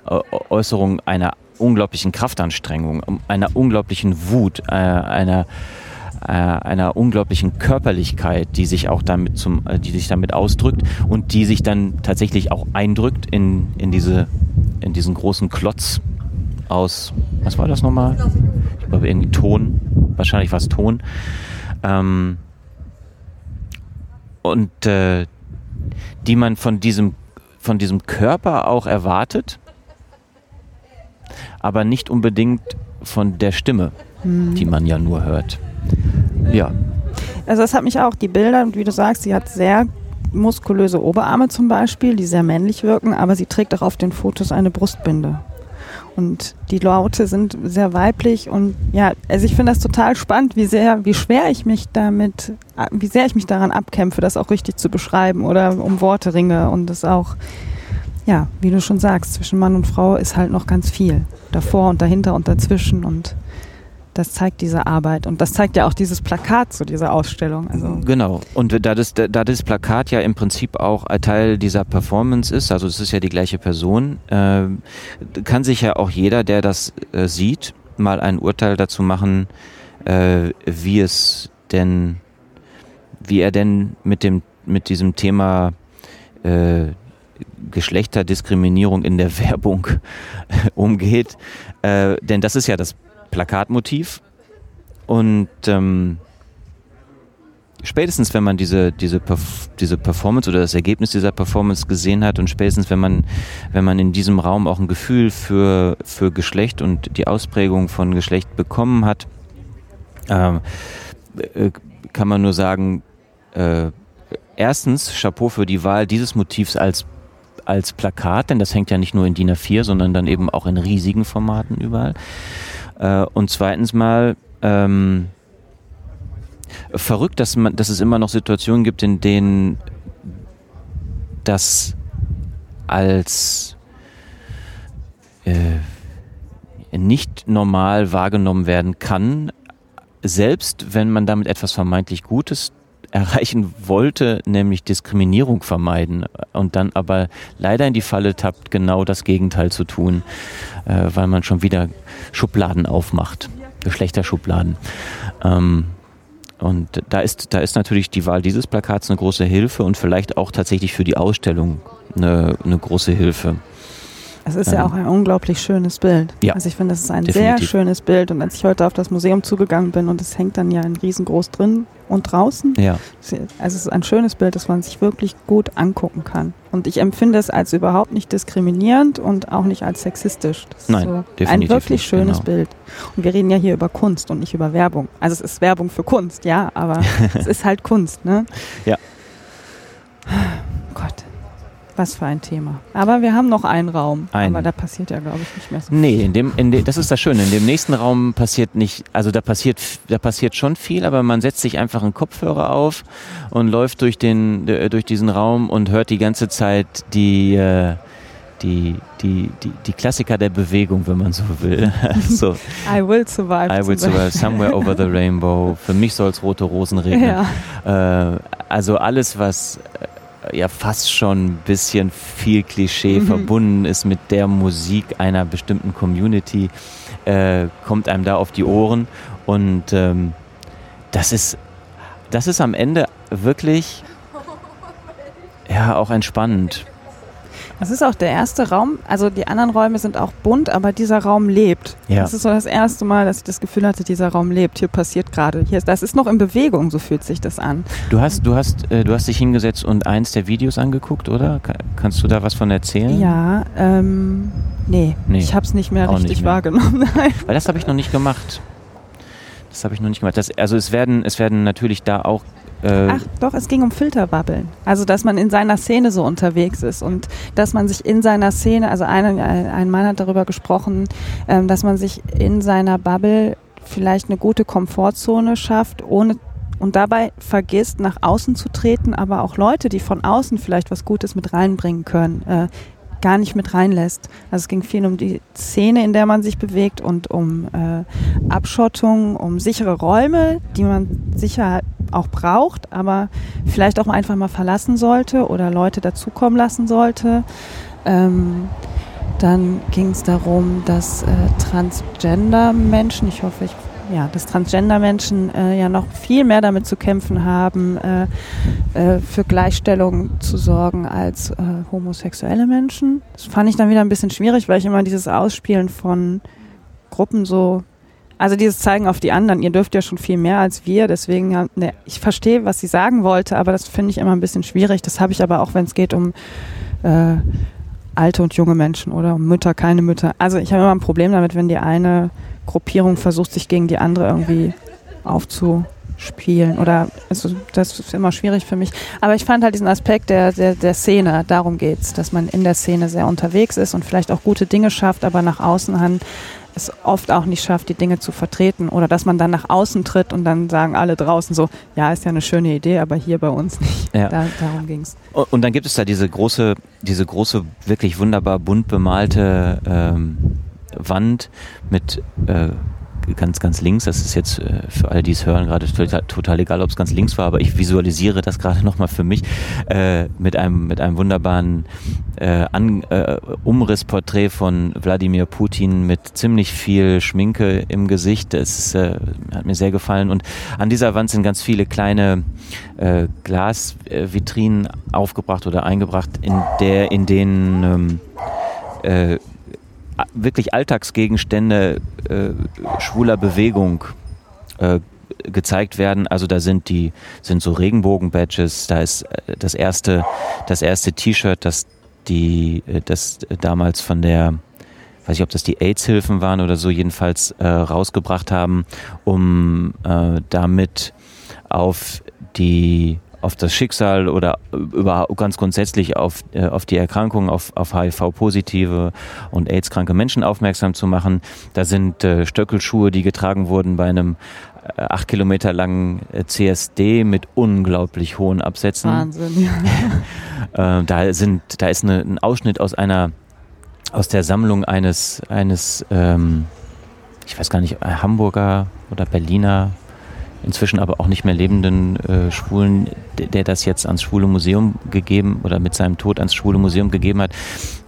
Äußerungen einer unglaublichen Kraftanstrengung, einer unglaublichen Wut, äh, einer äh, einer unglaublichen Körperlichkeit, die sich auch damit zum, äh, die sich damit ausdrückt und die sich dann tatsächlich auch eindrückt in, in diese, in diesen großen Klotz aus, was war das nochmal? Ich glaube irgendwie Ton, wahrscheinlich war es Ton. Ähm, und äh, die man von diesem, von diesem Körper auch erwartet, aber nicht unbedingt von der Stimme, mhm. die man ja nur hört. Ja.
Also das hat mich auch, die Bilder, wie du sagst, sie hat sehr muskulöse Oberarme zum Beispiel, die sehr männlich wirken, aber sie trägt auch auf den Fotos eine Brustbinde. Und die Laute sind sehr weiblich und ja, also ich finde das total spannend, wie sehr, wie schwer ich mich damit, wie sehr ich mich daran abkämpfe, das auch richtig zu beschreiben oder um Worte ringe und das auch, ja, wie du schon sagst, zwischen Mann und Frau ist halt noch ganz viel. Davor und dahinter und dazwischen und das zeigt diese Arbeit und das zeigt ja auch dieses Plakat zu dieser Ausstellung.
Also genau. Und da das, da das Plakat ja im Prinzip auch Teil dieser Performance ist, also es ist ja die gleiche Person, äh, kann sich ja auch jeder, der das äh, sieht, mal ein Urteil dazu machen, äh, wie es denn, wie er denn mit dem mit diesem Thema äh, Geschlechterdiskriminierung in der Werbung umgeht. Äh, denn das ist ja das Plakatmotiv. Und ähm, spätestens, wenn man diese, diese, diese Performance oder das Ergebnis dieser Performance gesehen hat und spätestens, wenn man, wenn man in diesem Raum auch ein Gefühl für, für Geschlecht und die Ausprägung von Geschlecht bekommen hat, ähm, äh, kann man nur sagen, äh, erstens Chapeau für die Wahl dieses Motivs als als Plakat, denn das hängt ja nicht nur in DIN A4, sondern dann eben auch in riesigen Formaten überall. Äh, und zweitens mal ähm, verrückt, dass, man, dass es immer noch Situationen gibt, in denen das als äh, nicht normal wahrgenommen werden kann, selbst wenn man damit etwas vermeintlich Gutes erreichen wollte, nämlich Diskriminierung vermeiden und dann aber leider in die Falle tappt, genau das Gegenteil zu tun, äh, weil man schon wieder Schubladen aufmacht, Geschlechterschubladen. Ähm, und da ist, da ist natürlich die Wahl dieses Plakats eine große Hilfe und vielleicht auch tatsächlich für die Ausstellung eine, eine große Hilfe.
Es ist ja ähm, auch ein unglaublich schönes Bild. Ja, also ich finde, das ist ein definitiv. sehr schönes Bild. Und als ich heute auf das Museum zugegangen bin und es hängt dann ja ein riesengroß drin und draußen, ja. also es ist ein schönes Bild, das man sich wirklich gut angucken kann. Und ich empfinde es als überhaupt nicht diskriminierend und auch nicht als sexistisch. Das
Nein, so definitiv
ein wirklich
nicht,
schönes genau. Bild. Und wir reden ja hier über Kunst und nicht über Werbung. Also es ist Werbung für Kunst, ja, aber es ist halt Kunst, ne?
Ja.
Gott. Was für ein Thema. Aber wir haben noch einen Raum.
Ein.
Aber da passiert ja, glaube ich, nicht mehr so
viel. Nee, in dem, in de, das ist das Schöne. In dem nächsten Raum passiert nicht, also da passiert, da passiert schon viel, aber man setzt sich einfach einen Kopfhörer auf und läuft durch, den, durch diesen Raum und hört die ganze Zeit die, äh, die, die, die, die Klassiker der Bewegung, wenn man so will. so,
I will survive.
I will survive somewhere over the rainbow. Für mich soll es rote Rosen regnen. Ja. Äh, also alles, was ja fast schon ein bisschen viel Klischee mhm. verbunden ist mit der Musik einer bestimmten Community, äh, kommt einem da auf die Ohren. Und ähm, das ist, das ist am Ende wirklich ja auch entspannend.
Das ist auch der erste Raum, also die anderen Räume sind auch bunt, aber dieser Raum lebt. Ja. Das ist so das erste Mal, dass ich das Gefühl hatte, dieser Raum lebt. Hier passiert gerade. Hier, das ist noch in Bewegung, so fühlt sich das an.
Du hast, du hast, äh, du hast dich hingesetzt und eins der Videos angeguckt, oder? Kannst du da was von erzählen?
Ja, ähm, nee, nee ich habe es nicht mehr richtig nicht mehr. wahrgenommen.
Weil das habe ich noch nicht gemacht. Das habe ich noch nicht gemacht. Das, also es werden, es werden natürlich da auch
äh Ach doch, es ging um Filterwabbeln. Also dass man in seiner Szene so unterwegs ist und dass man sich in seiner Szene, also ein, ein Mann hat darüber gesprochen, ähm, dass man sich in seiner Bubble vielleicht eine gute Komfortzone schafft, ohne und dabei vergisst, nach außen zu treten, aber auch Leute, die von außen vielleicht was Gutes mit reinbringen können, äh, gar nicht mit reinlässt. Also es ging viel um die Szene, in der man sich bewegt und um äh, Abschottung, um sichere Räume, die man sicher auch braucht, aber vielleicht auch einfach mal verlassen sollte oder Leute dazukommen lassen sollte. Ähm, dann ging es darum, dass äh, Transgender-Menschen, ich hoffe, ich, ja, dass Transgender-Menschen äh, ja noch viel mehr damit zu kämpfen haben, äh, äh für Gleichstellung zu sorgen als äh, homosexuelle Menschen. Das fand ich dann wieder ein bisschen schwierig, weil ich immer dieses Ausspielen von Gruppen so also dieses Zeigen auf die anderen, ihr dürft ja schon viel mehr als wir, deswegen, ne, ich verstehe, was sie sagen wollte, aber das finde ich immer ein bisschen schwierig. Das habe ich aber auch, wenn es geht um äh, alte und junge Menschen oder Mütter, keine Mütter. Also ich habe immer ein Problem damit, wenn die eine Gruppierung versucht, sich gegen die andere irgendwie aufzuspielen oder also das ist immer schwierig für mich. Aber ich fand halt diesen Aspekt der, der, der Szene, darum geht's, dass man in der Szene sehr unterwegs ist und vielleicht auch gute Dinge schafft, aber nach außen hin es oft auch nicht schafft, die Dinge zu vertreten oder dass man dann nach außen tritt und dann sagen alle draußen so, ja, ist ja eine schöne Idee, aber hier bei uns nicht. Ja. Da, darum ging es.
Und dann gibt es da diese große, diese große, wirklich wunderbar bunt bemalte ähm, Wand mit äh, ganz, ganz links. Das ist jetzt äh, für alle, die es hören, gerade total, total egal, ob es ganz links war, aber ich visualisiere das gerade nochmal für mich äh, mit, einem, mit einem wunderbaren äh, An, äh, Umrissporträt von Wladimir Putin mit ziemlich viel Schminke im Gesicht. Das äh, hat mir sehr gefallen. Und an dieser Wand sind ganz viele kleine äh, Glasvitrinen aufgebracht oder eingebracht, in der, in denen ähm, äh, wirklich Alltagsgegenstände äh, schwuler Bewegung äh, gezeigt werden. Also da sind die sind so Regenbogen-Badges. Da ist äh, das erste das erste T-Shirt, das die äh, das damals von der weiß ich, ob das die AIDS-Hilfen waren oder so, jedenfalls äh, rausgebracht haben, um äh, damit auf die auf das Schicksal oder überhaupt ganz grundsätzlich auf, äh, auf die Erkrankung, auf, auf HIV-positive und AIDS-kranke Menschen aufmerksam zu machen. Da sind äh, Stöckelschuhe, die getragen wurden bei einem äh, acht Kilometer langen äh, CSD mit unglaublich hohen Absätzen.
Wahnsinn,
ja. äh, da sind, da ist eine, ein Ausschnitt aus einer, aus der Sammlung eines, eines, ähm, ich weiß gar nicht, Hamburger oder Berliner inzwischen aber auch nicht mehr lebenden äh, Schwulen, der, das jetzt ans Schwule Museum gegeben oder mit seinem Tod ans Schwule Museum gegeben hat,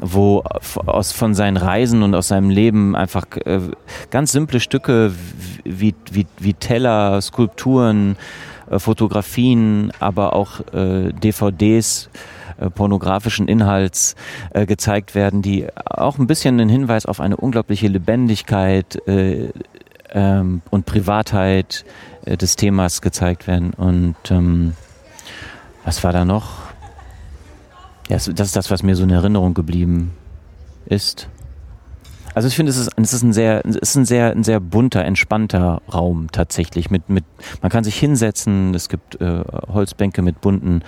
wo aus von seinen Reisen und aus seinem Leben einfach äh, ganz simple Stücke wie, wie, wie Teller, Skulpturen, äh, Fotografien, aber auch äh, DVDs äh, pornografischen Inhalts äh, gezeigt werden, die auch ein bisschen einen Hinweis auf eine unglaubliche Lebendigkeit äh, ähm, und Privatheit des Themas gezeigt werden. Und ähm, was war da noch? Ja, das ist das, was mir so in Erinnerung geblieben ist. Also ich finde, es ist, es ist ein sehr, es ist ein sehr, ein sehr bunter, entspannter Raum tatsächlich. Mit, mit, man kann sich hinsetzen. Es gibt äh, Holzbänke mit bunten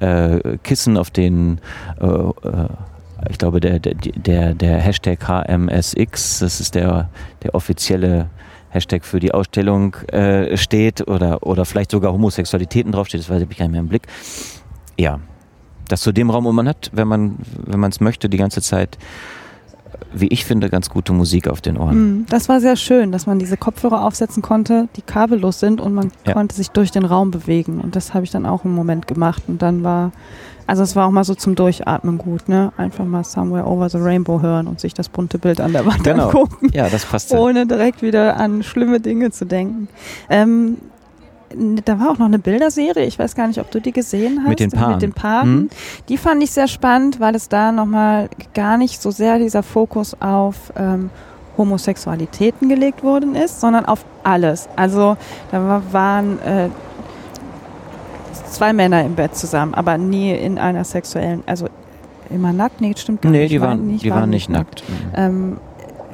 äh, Kissen, auf denen äh, äh ich glaube, der, der, der, der Hashtag HMSX, das ist der, der offizielle Hashtag für die Ausstellung äh, steht oder, oder vielleicht sogar Homosexualitäten draufsteht, das weiß ich gar nicht mehr im Blick. Ja, das zu dem Raum, wo man hat, wenn man wenn man es möchte, die ganze Zeit wie ich finde, ganz gute Musik auf den Ohren.
Hm, das war sehr schön, dass man diese Kopfhörer aufsetzen konnte, die kabellos sind und man ja. konnte sich durch den Raum bewegen. Und das habe ich dann auch im Moment gemacht. Und dann war, also es war auch mal so zum Durchatmen gut, ne? Einfach mal Somewhere Over the Rainbow hören und sich das bunte Bild an der Wand genau. angucken.
Ja, das passt.
Ohne direkt wieder an schlimme Dinge zu denken. Ähm, da war auch noch eine Bilderserie, ich weiß gar nicht, ob du die gesehen hast.
Mit den Paaren. Mit den
Paaren. Mhm. Die fand ich sehr spannend, weil es da nochmal gar nicht so sehr dieser Fokus auf ähm, Homosexualitäten gelegt worden ist, sondern auf alles. Also da waren äh, zwei Männer im Bett zusammen, aber nie in einer sexuellen, also immer nackt, nee, stimmt gar
nee,
nicht.
Die waren, nicht, die waren nicht nackt.
nackt. Ähm,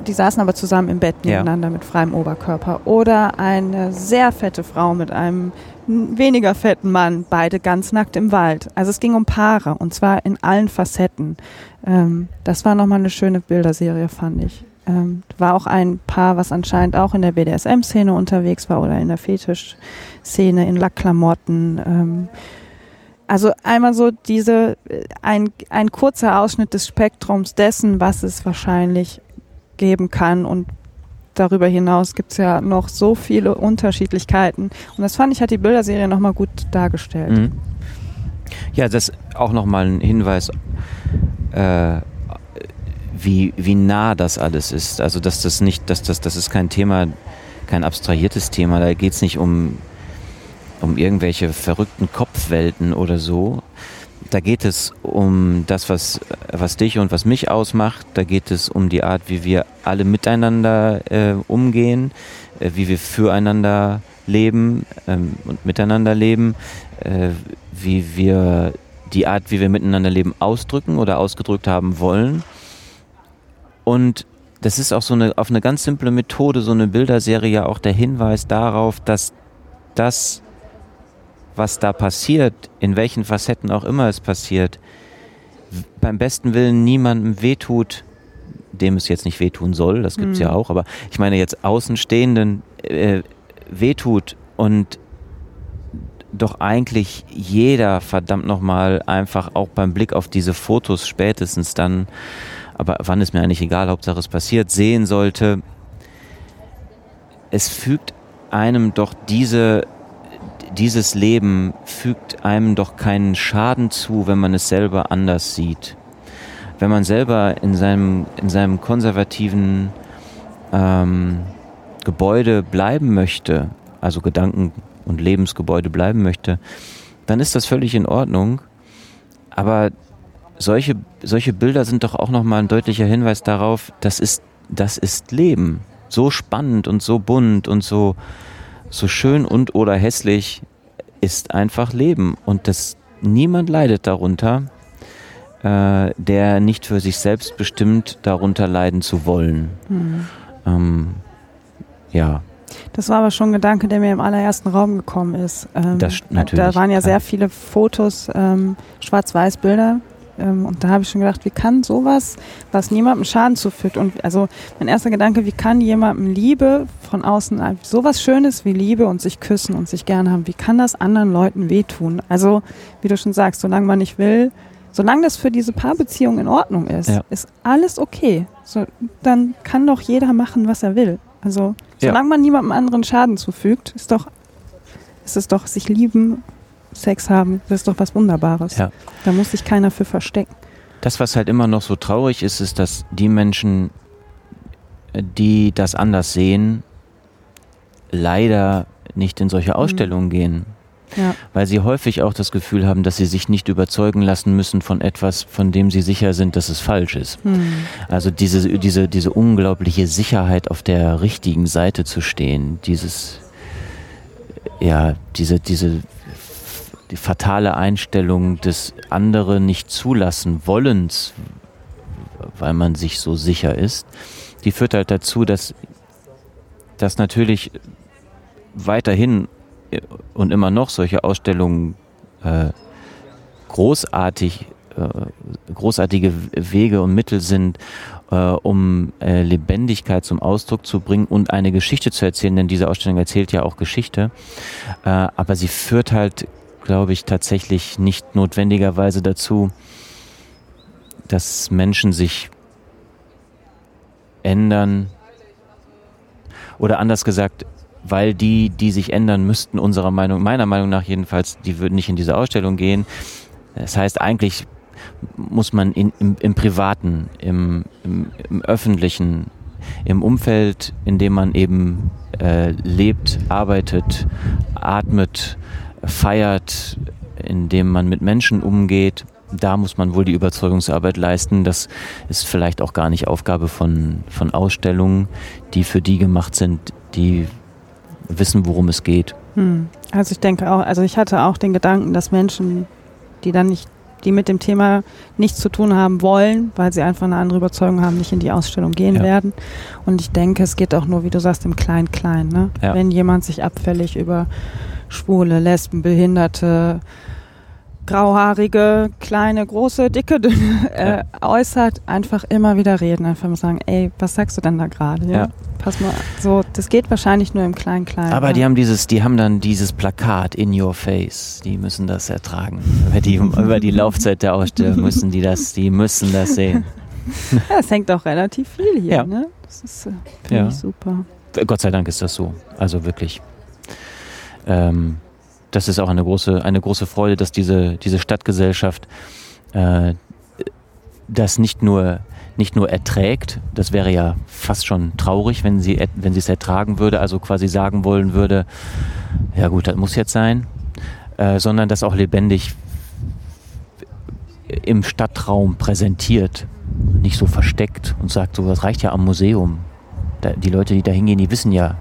die saßen aber zusammen im Bett nebeneinander ja. mit freiem Oberkörper. Oder eine sehr fette Frau mit einem weniger fetten Mann, beide ganz nackt im Wald. Also es ging um Paare und zwar in allen Facetten. Ähm, das war nochmal eine schöne Bilderserie, fand ich. Ähm, war auch ein Paar, was anscheinend auch in der BDSM-Szene unterwegs war oder in der Fetisch-Szene, in Lackklamotten. Ähm, also einmal so diese, äh, ein, ein kurzer Ausschnitt des Spektrums dessen, was es wahrscheinlich geben kann und darüber hinaus gibt es ja noch so viele Unterschiedlichkeiten. Und das fand ich, hat die Bilderserie nochmal gut dargestellt. Mhm.
Ja, das ist auch nochmal ein Hinweis, äh, wie, wie nah das alles ist. Also dass das nicht, dass das, das ist kein Thema, kein abstrahiertes Thema. Da geht es nicht um, um irgendwelche verrückten Kopfwelten oder so, da geht es um das, was, was dich und was mich ausmacht. Da geht es um die Art, wie wir alle miteinander äh, umgehen, äh, wie wir füreinander leben ähm, und miteinander leben, äh, wie wir die Art, wie wir miteinander leben, ausdrücken oder ausgedrückt haben wollen. Und das ist auch so eine, auf eine ganz simple Methode, so eine Bilderserie ja auch der Hinweis darauf, dass das was da passiert, in welchen Facetten auch immer es passiert, beim besten Willen niemandem wehtut, dem es jetzt nicht wehtun soll, das gibt es mhm. ja auch, aber ich meine jetzt Außenstehenden äh, wehtut und doch eigentlich jeder verdammt nochmal einfach auch beim Blick auf diese Fotos spätestens dann, aber wann ist mir eigentlich egal, Hauptsache es passiert, sehen sollte, es fügt einem doch diese dieses Leben fügt einem doch keinen Schaden zu, wenn man es selber anders sieht. Wenn man selber in seinem, in seinem konservativen ähm, Gebäude bleiben möchte, also Gedanken- und Lebensgebäude bleiben möchte, dann ist das völlig in Ordnung. Aber solche, solche Bilder sind doch auch nochmal ein deutlicher Hinweis darauf, das ist, das ist Leben. So spannend und so bunt und so, so schön und oder hässlich ist einfach Leben und das niemand leidet darunter, äh, der nicht für sich selbst bestimmt darunter leiden zu wollen. Mhm. Ähm, ja.
Das war aber schon ein Gedanke, der mir im allerersten Raum gekommen ist.
Ähm, das, natürlich,
da waren ja sehr viele Fotos, ähm, Schwarz-Weiß-Bilder ähm, und da habe ich schon gedacht, wie kann sowas, was niemandem Schaden zufügt und also mein erster Gedanke, wie kann jemandem Liebe von außen, sowas Schönes wie Liebe und sich küssen und sich gerne haben, wie kann das anderen Leuten wehtun? Also, wie du schon sagst, solange man nicht will, solange das für diese Paarbeziehung in Ordnung ist, ja. ist alles okay. So, dann kann doch jeder machen, was er will. Also, solange ja. man niemandem anderen Schaden zufügt, ist doch Es ist doch sich lieben, Sex haben, das ist doch was Wunderbares.
Ja.
Da muss sich keiner für verstecken.
Das, was halt immer noch so traurig ist, ist, dass die Menschen, die das anders sehen, leider nicht in solche Ausstellungen mhm. gehen. Ja. Weil sie häufig auch das Gefühl haben, dass sie sich nicht überzeugen lassen müssen von etwas, von dem sie sicher sind, dass es falsch ist. Hm. Also diese, diese, diese unglaubliche Sicherheit, auf der richtigen Seite zu stehen, dieses, ja, diese, diese die fatale Einstellung des anderen nicht zulassen wollens, weil man sich so sicher ist, die führt halt dazu, dass, dass natürlich weiterhin und immer noch solche Ausstellungen äh, großartig, äh, großartige Wege und Mittel sind, äh, um äh, Lebendigkeit zum Ausdruck zu bringen und eine Geschichte zu erzählen, denn diese Ausstellung erzählt ja auch Geschichte, äh, aber sie führt halt, glaube ich, tatsächlich nicht notwendigerweise dazu, dass Menschen sich ändern oder anders gesagt, weil die, die sich ändern müssten, unserer Meinung, meiner Meinung nach jedenfalls, die würden nicht in diese Ausstellung gehen. Das heißt, eigentlich muss man in, im, im Privaten, im, im, im Öffentlichen, im Umfeld, in dem man eben äh, lebt, arbeitet, atmet, feiert, in dem man mit Menschen umgeht, da muss man wohl die Überzeugungsarbeit leisten. Das ist vielleicht auch gar nicht Aufgabe von, von Ausstellungen, die für die gemacht sind, die wissen, worum es geht.
Hm. Also ich denke auch, also ich hatte auch den Gedanken, dass Menschen, die dann nicht, die mit dem Thema nichts zu tun haben wollen, weil sie einfach eine andere Überzeugung haben, nicht in die Ausstellung gehen ja. werden. Und ich denke, es geht auch nur, wie du sagst, im Klein-Klein. Ne? Ja. Wenn jemand sich abfällig über Schwule, Lesben, Behinderte, grauhaarige, kleine, große, dicke, dünne äh, äußert, einfach immer wieder reden, einfach mal sagen, ey, was sagst du denn da gerade? Ja? ja? Pass mal, so, das geht wahrscheinlich nur im Klein-Klein.
Aber ja? die haben dieses, die haben dann dieses Plakat in your face, die müssen das ertragen. Über die, über die Laufzeit der Ausstellung müssen die das, die müssen das sehen.
Ja, es hängt auch relativ viel hier, ja. ne? Das ist äh, ja. super.
Gott sei Dank ist das so. Also wirklich. Ähm, das ist auch eine große, eine große Freude, dass diese, diese Stadtgesellschaft äh, das nicht nur, nicht nur erträgt, das wäre ja fast schon traurig, wenn sie, wenn sie es ertragen würde, also quasi sagen wollen würde, ja gut, das muss jetzt sein, äh, sondern das auch lebendig im Stadtraum präsentiert, nicht so versteckt und sagt, so das reicht ja am Museum. Da, die Leute, die da hingehen, die wissen ja,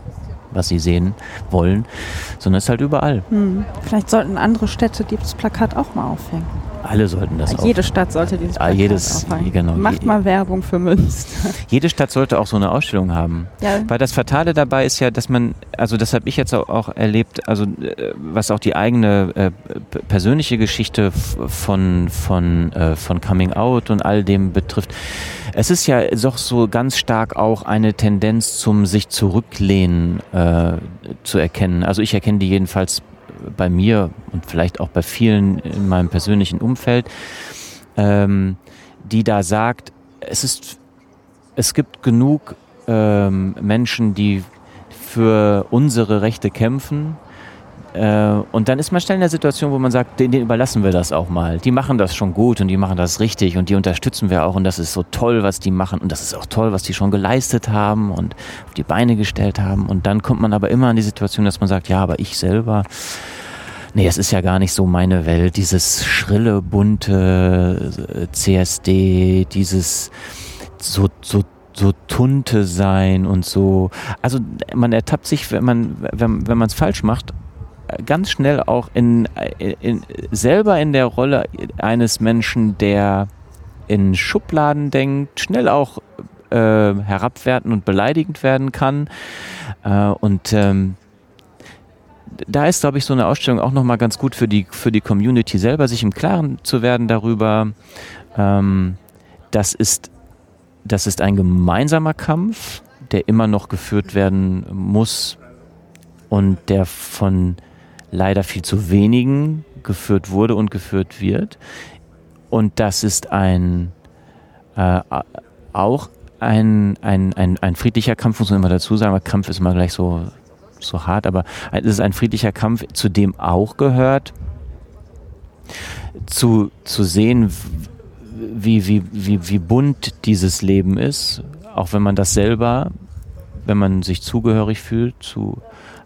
was sie sehen wollen, sondern es ist halt überall. Hm.
Vielleicht sollten andere Städte dieses Plakat auch mal aufhängen.
Alle sollten das.
Jede Stadt sollte dieses
ah, Plakat jedes, aufhängen. Genau,
Macht mal Werbung für Münster.
Jede Stadt sollte auch so eine Ausstellung haben. Ja. Weil das Fatale dabei ist ja, dass man, also das habe ich jetzt auch erlebt, also äh, was auch die eigene äh, persönliche Geschichte von, von, äh, von Coming Out und all dem betrifft. Es ist ja doch so ganz stark auch eine Tendenz zum sich zurücklehnen äh, zu erkennen. Also ich erkenne die jedenfalls bei mir und vielleicht auch bei vielen in meinem persönlichen Umfeld, ähm, die da sagt, es ist, es gibt genug ähm, Menschen, die für unsere Rechte kämpfen. Äh, und dann ist man schnell in der Situation, wo man sagt, denen, überlassen wir das auch mal. Die machen das schon gut und die machen das richtig und die unterstützen wir auch und das ist so toll, was die machen und das ist auch toll, was die schon geleistet haben und auf die Beine gestellt haben. Und dann kommt man aber immer in die Situation, dass man sagt, ja, aber ich selber, nee, es ist ja gar nicht so meine Welt. Dieses schrille, bunte äh, CSD, dieses so, so so tunte sein und so. Also man ertappt sich, wenn man wenn, wenn man es falsch macht, ganz schnell auch in, in, selber in der Rolle eines Menschen, der in Schubladen denkt, schnell auch äh, herabwertend und beleidigend werden kann. Äh, und ähm, da ist, glaube ich, so eine Ausstellung auch nochmal ganz gut für die, für die Community selber, sich im Klaren zu werden darüber. Ähm, das, ist, das ist ein gemeinsamer Kampf, der immer noch geführt werden muss und der von leider viel zu wenigen geführt wurde und geführt wird. Und das ist ein äh, auch ein, ein, ein, ein friedlicher Kampf, muss man immer dazu sagen, aber Kampf ist immer gleich so so hart, aber es ist ein friedlicher Kampf, zu dem auch gehört, zu, zu sehen, wie, wie, wie, wie bunt dieses Leben ist, auch wenn man das selber, wenn man sich zugehörig fühlt zu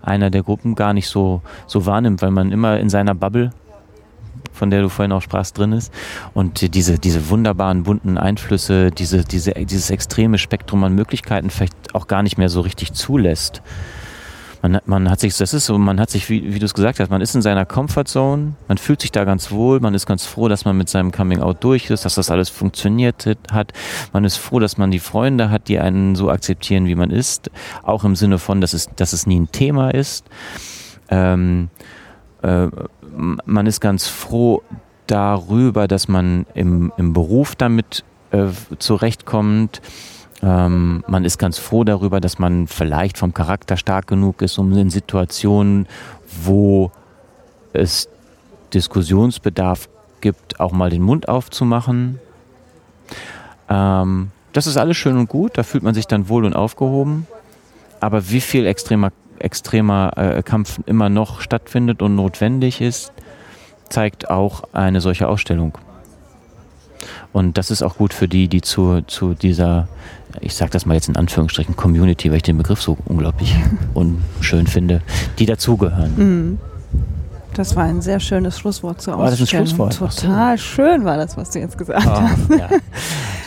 einer der Gruppen, gar nicht so, so wahrnimmt, weil man immer in seiner Bubble von der du vorhin auch sprachst, drin ist. Und diese, diese wunderbaren bunten Einflüsse, diese, diese, dieses extreme Spektrum an Möglichkeiten vielleicht auch gar nicht mehr so richtig zulässt. Man, man hat sich, das ist so, man hat sich, wie, wie du es gesagt hast, man ist in seiner Comfortzone, man fühlt sich da ganz wohl, man ist ganz froh, dass man mit seinem Coming Out durch ist, dass das alles funktioniert hat. Man ist froh, dass man die Freunde hat, die einen so akzeptieren, wie man ist. Auch im Sinne von, dass es, dass es nie ein Thema ist. Ähm, äh, man ist ganz froh darüber, dass man im, im Beruf damit äh, zurechtkommt. Ähm, man ist ganz froh darüber, dass man vielleicht vom Charakter stark genug ist, um in Situationen, wo es Diskussionsbedarf gibt, auch mal den Mund aufzumachen. Ähm, das ist alles schön und gut, da fühlt man sich dann wohl und aufgehoben. Aber wie viel extremer extremer äh, Kampf immer noch stattfindet und notwendig ist, zeigt auch eine solche Ausstellung. Und das ist auch gut für die, die zu, zu dieser, ich sage das mal jetzt in Anführungsstrichen, Community, weil ich den Begriff so unglaublich unschön finde, die dazugehören. Mhm.
Das war ein sehr schönes Schlusswort zur
Ausstellung. War das ein Schlusswort?
Total so. schön war das, was du jetzt gesagt oh, hast. Ja.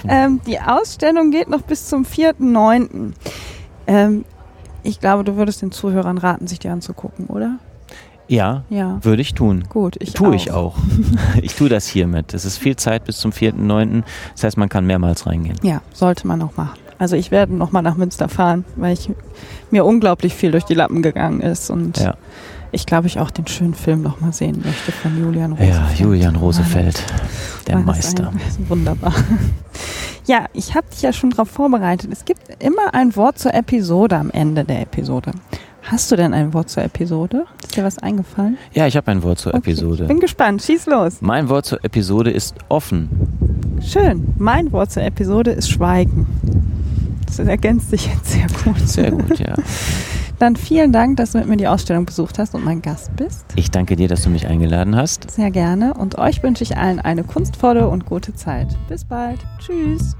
ähm, die Ausstellung geht noch bis zum 4.9. Ähm, ich glaube, du würdest den Zuhörern raten, sich die anzugucken, oder?
Ja, ja. würde ich tun.
Gut, ich
tue
auch.
ich auch. ich tue das hiermit. Es ist viel Zeit bis zum 4.9. Das heißt, man kann mehrmals reingehen.
Ja, sollte man auch machen. Also ich werde nochmal nach Münster fahren, weil ich mir unglaublich viel durch die Lappen gegangen ist und ja. ich glaube, ich auch den schönen Film nochmal sehen möchte von Julian Rosefeld.
Ja, Julian Rosefeld, der Meister.
Ein, wunderbar. Ja, ich habe dich ja schon darauf vorbereitet. Es gibt immer ein Wort zur Episode am Ende der Episode. Hast du denn ein Wort zur Episode? Ist dir was eingefallen?
Ja, ich habe ein Wort zur okay. Episode.
Bin gespannt, schieß los.
Mein Wort zur Episode ist offen.
Schön. Mein Wort zur Episode ist Schweigen. Das ergänzt sich jetzt sehr gut.
Sehr gut, ja.
Dann vielen Dank, dass du mit mir die Ausstellung besucht hast und mein Gast bist.
Ich danke dir, dass du mich eingeladen hast.
Sehr gerne. Und euch wünsche ich allen eine kunstvolle und gute Zeit. Bis bald. Tschüss.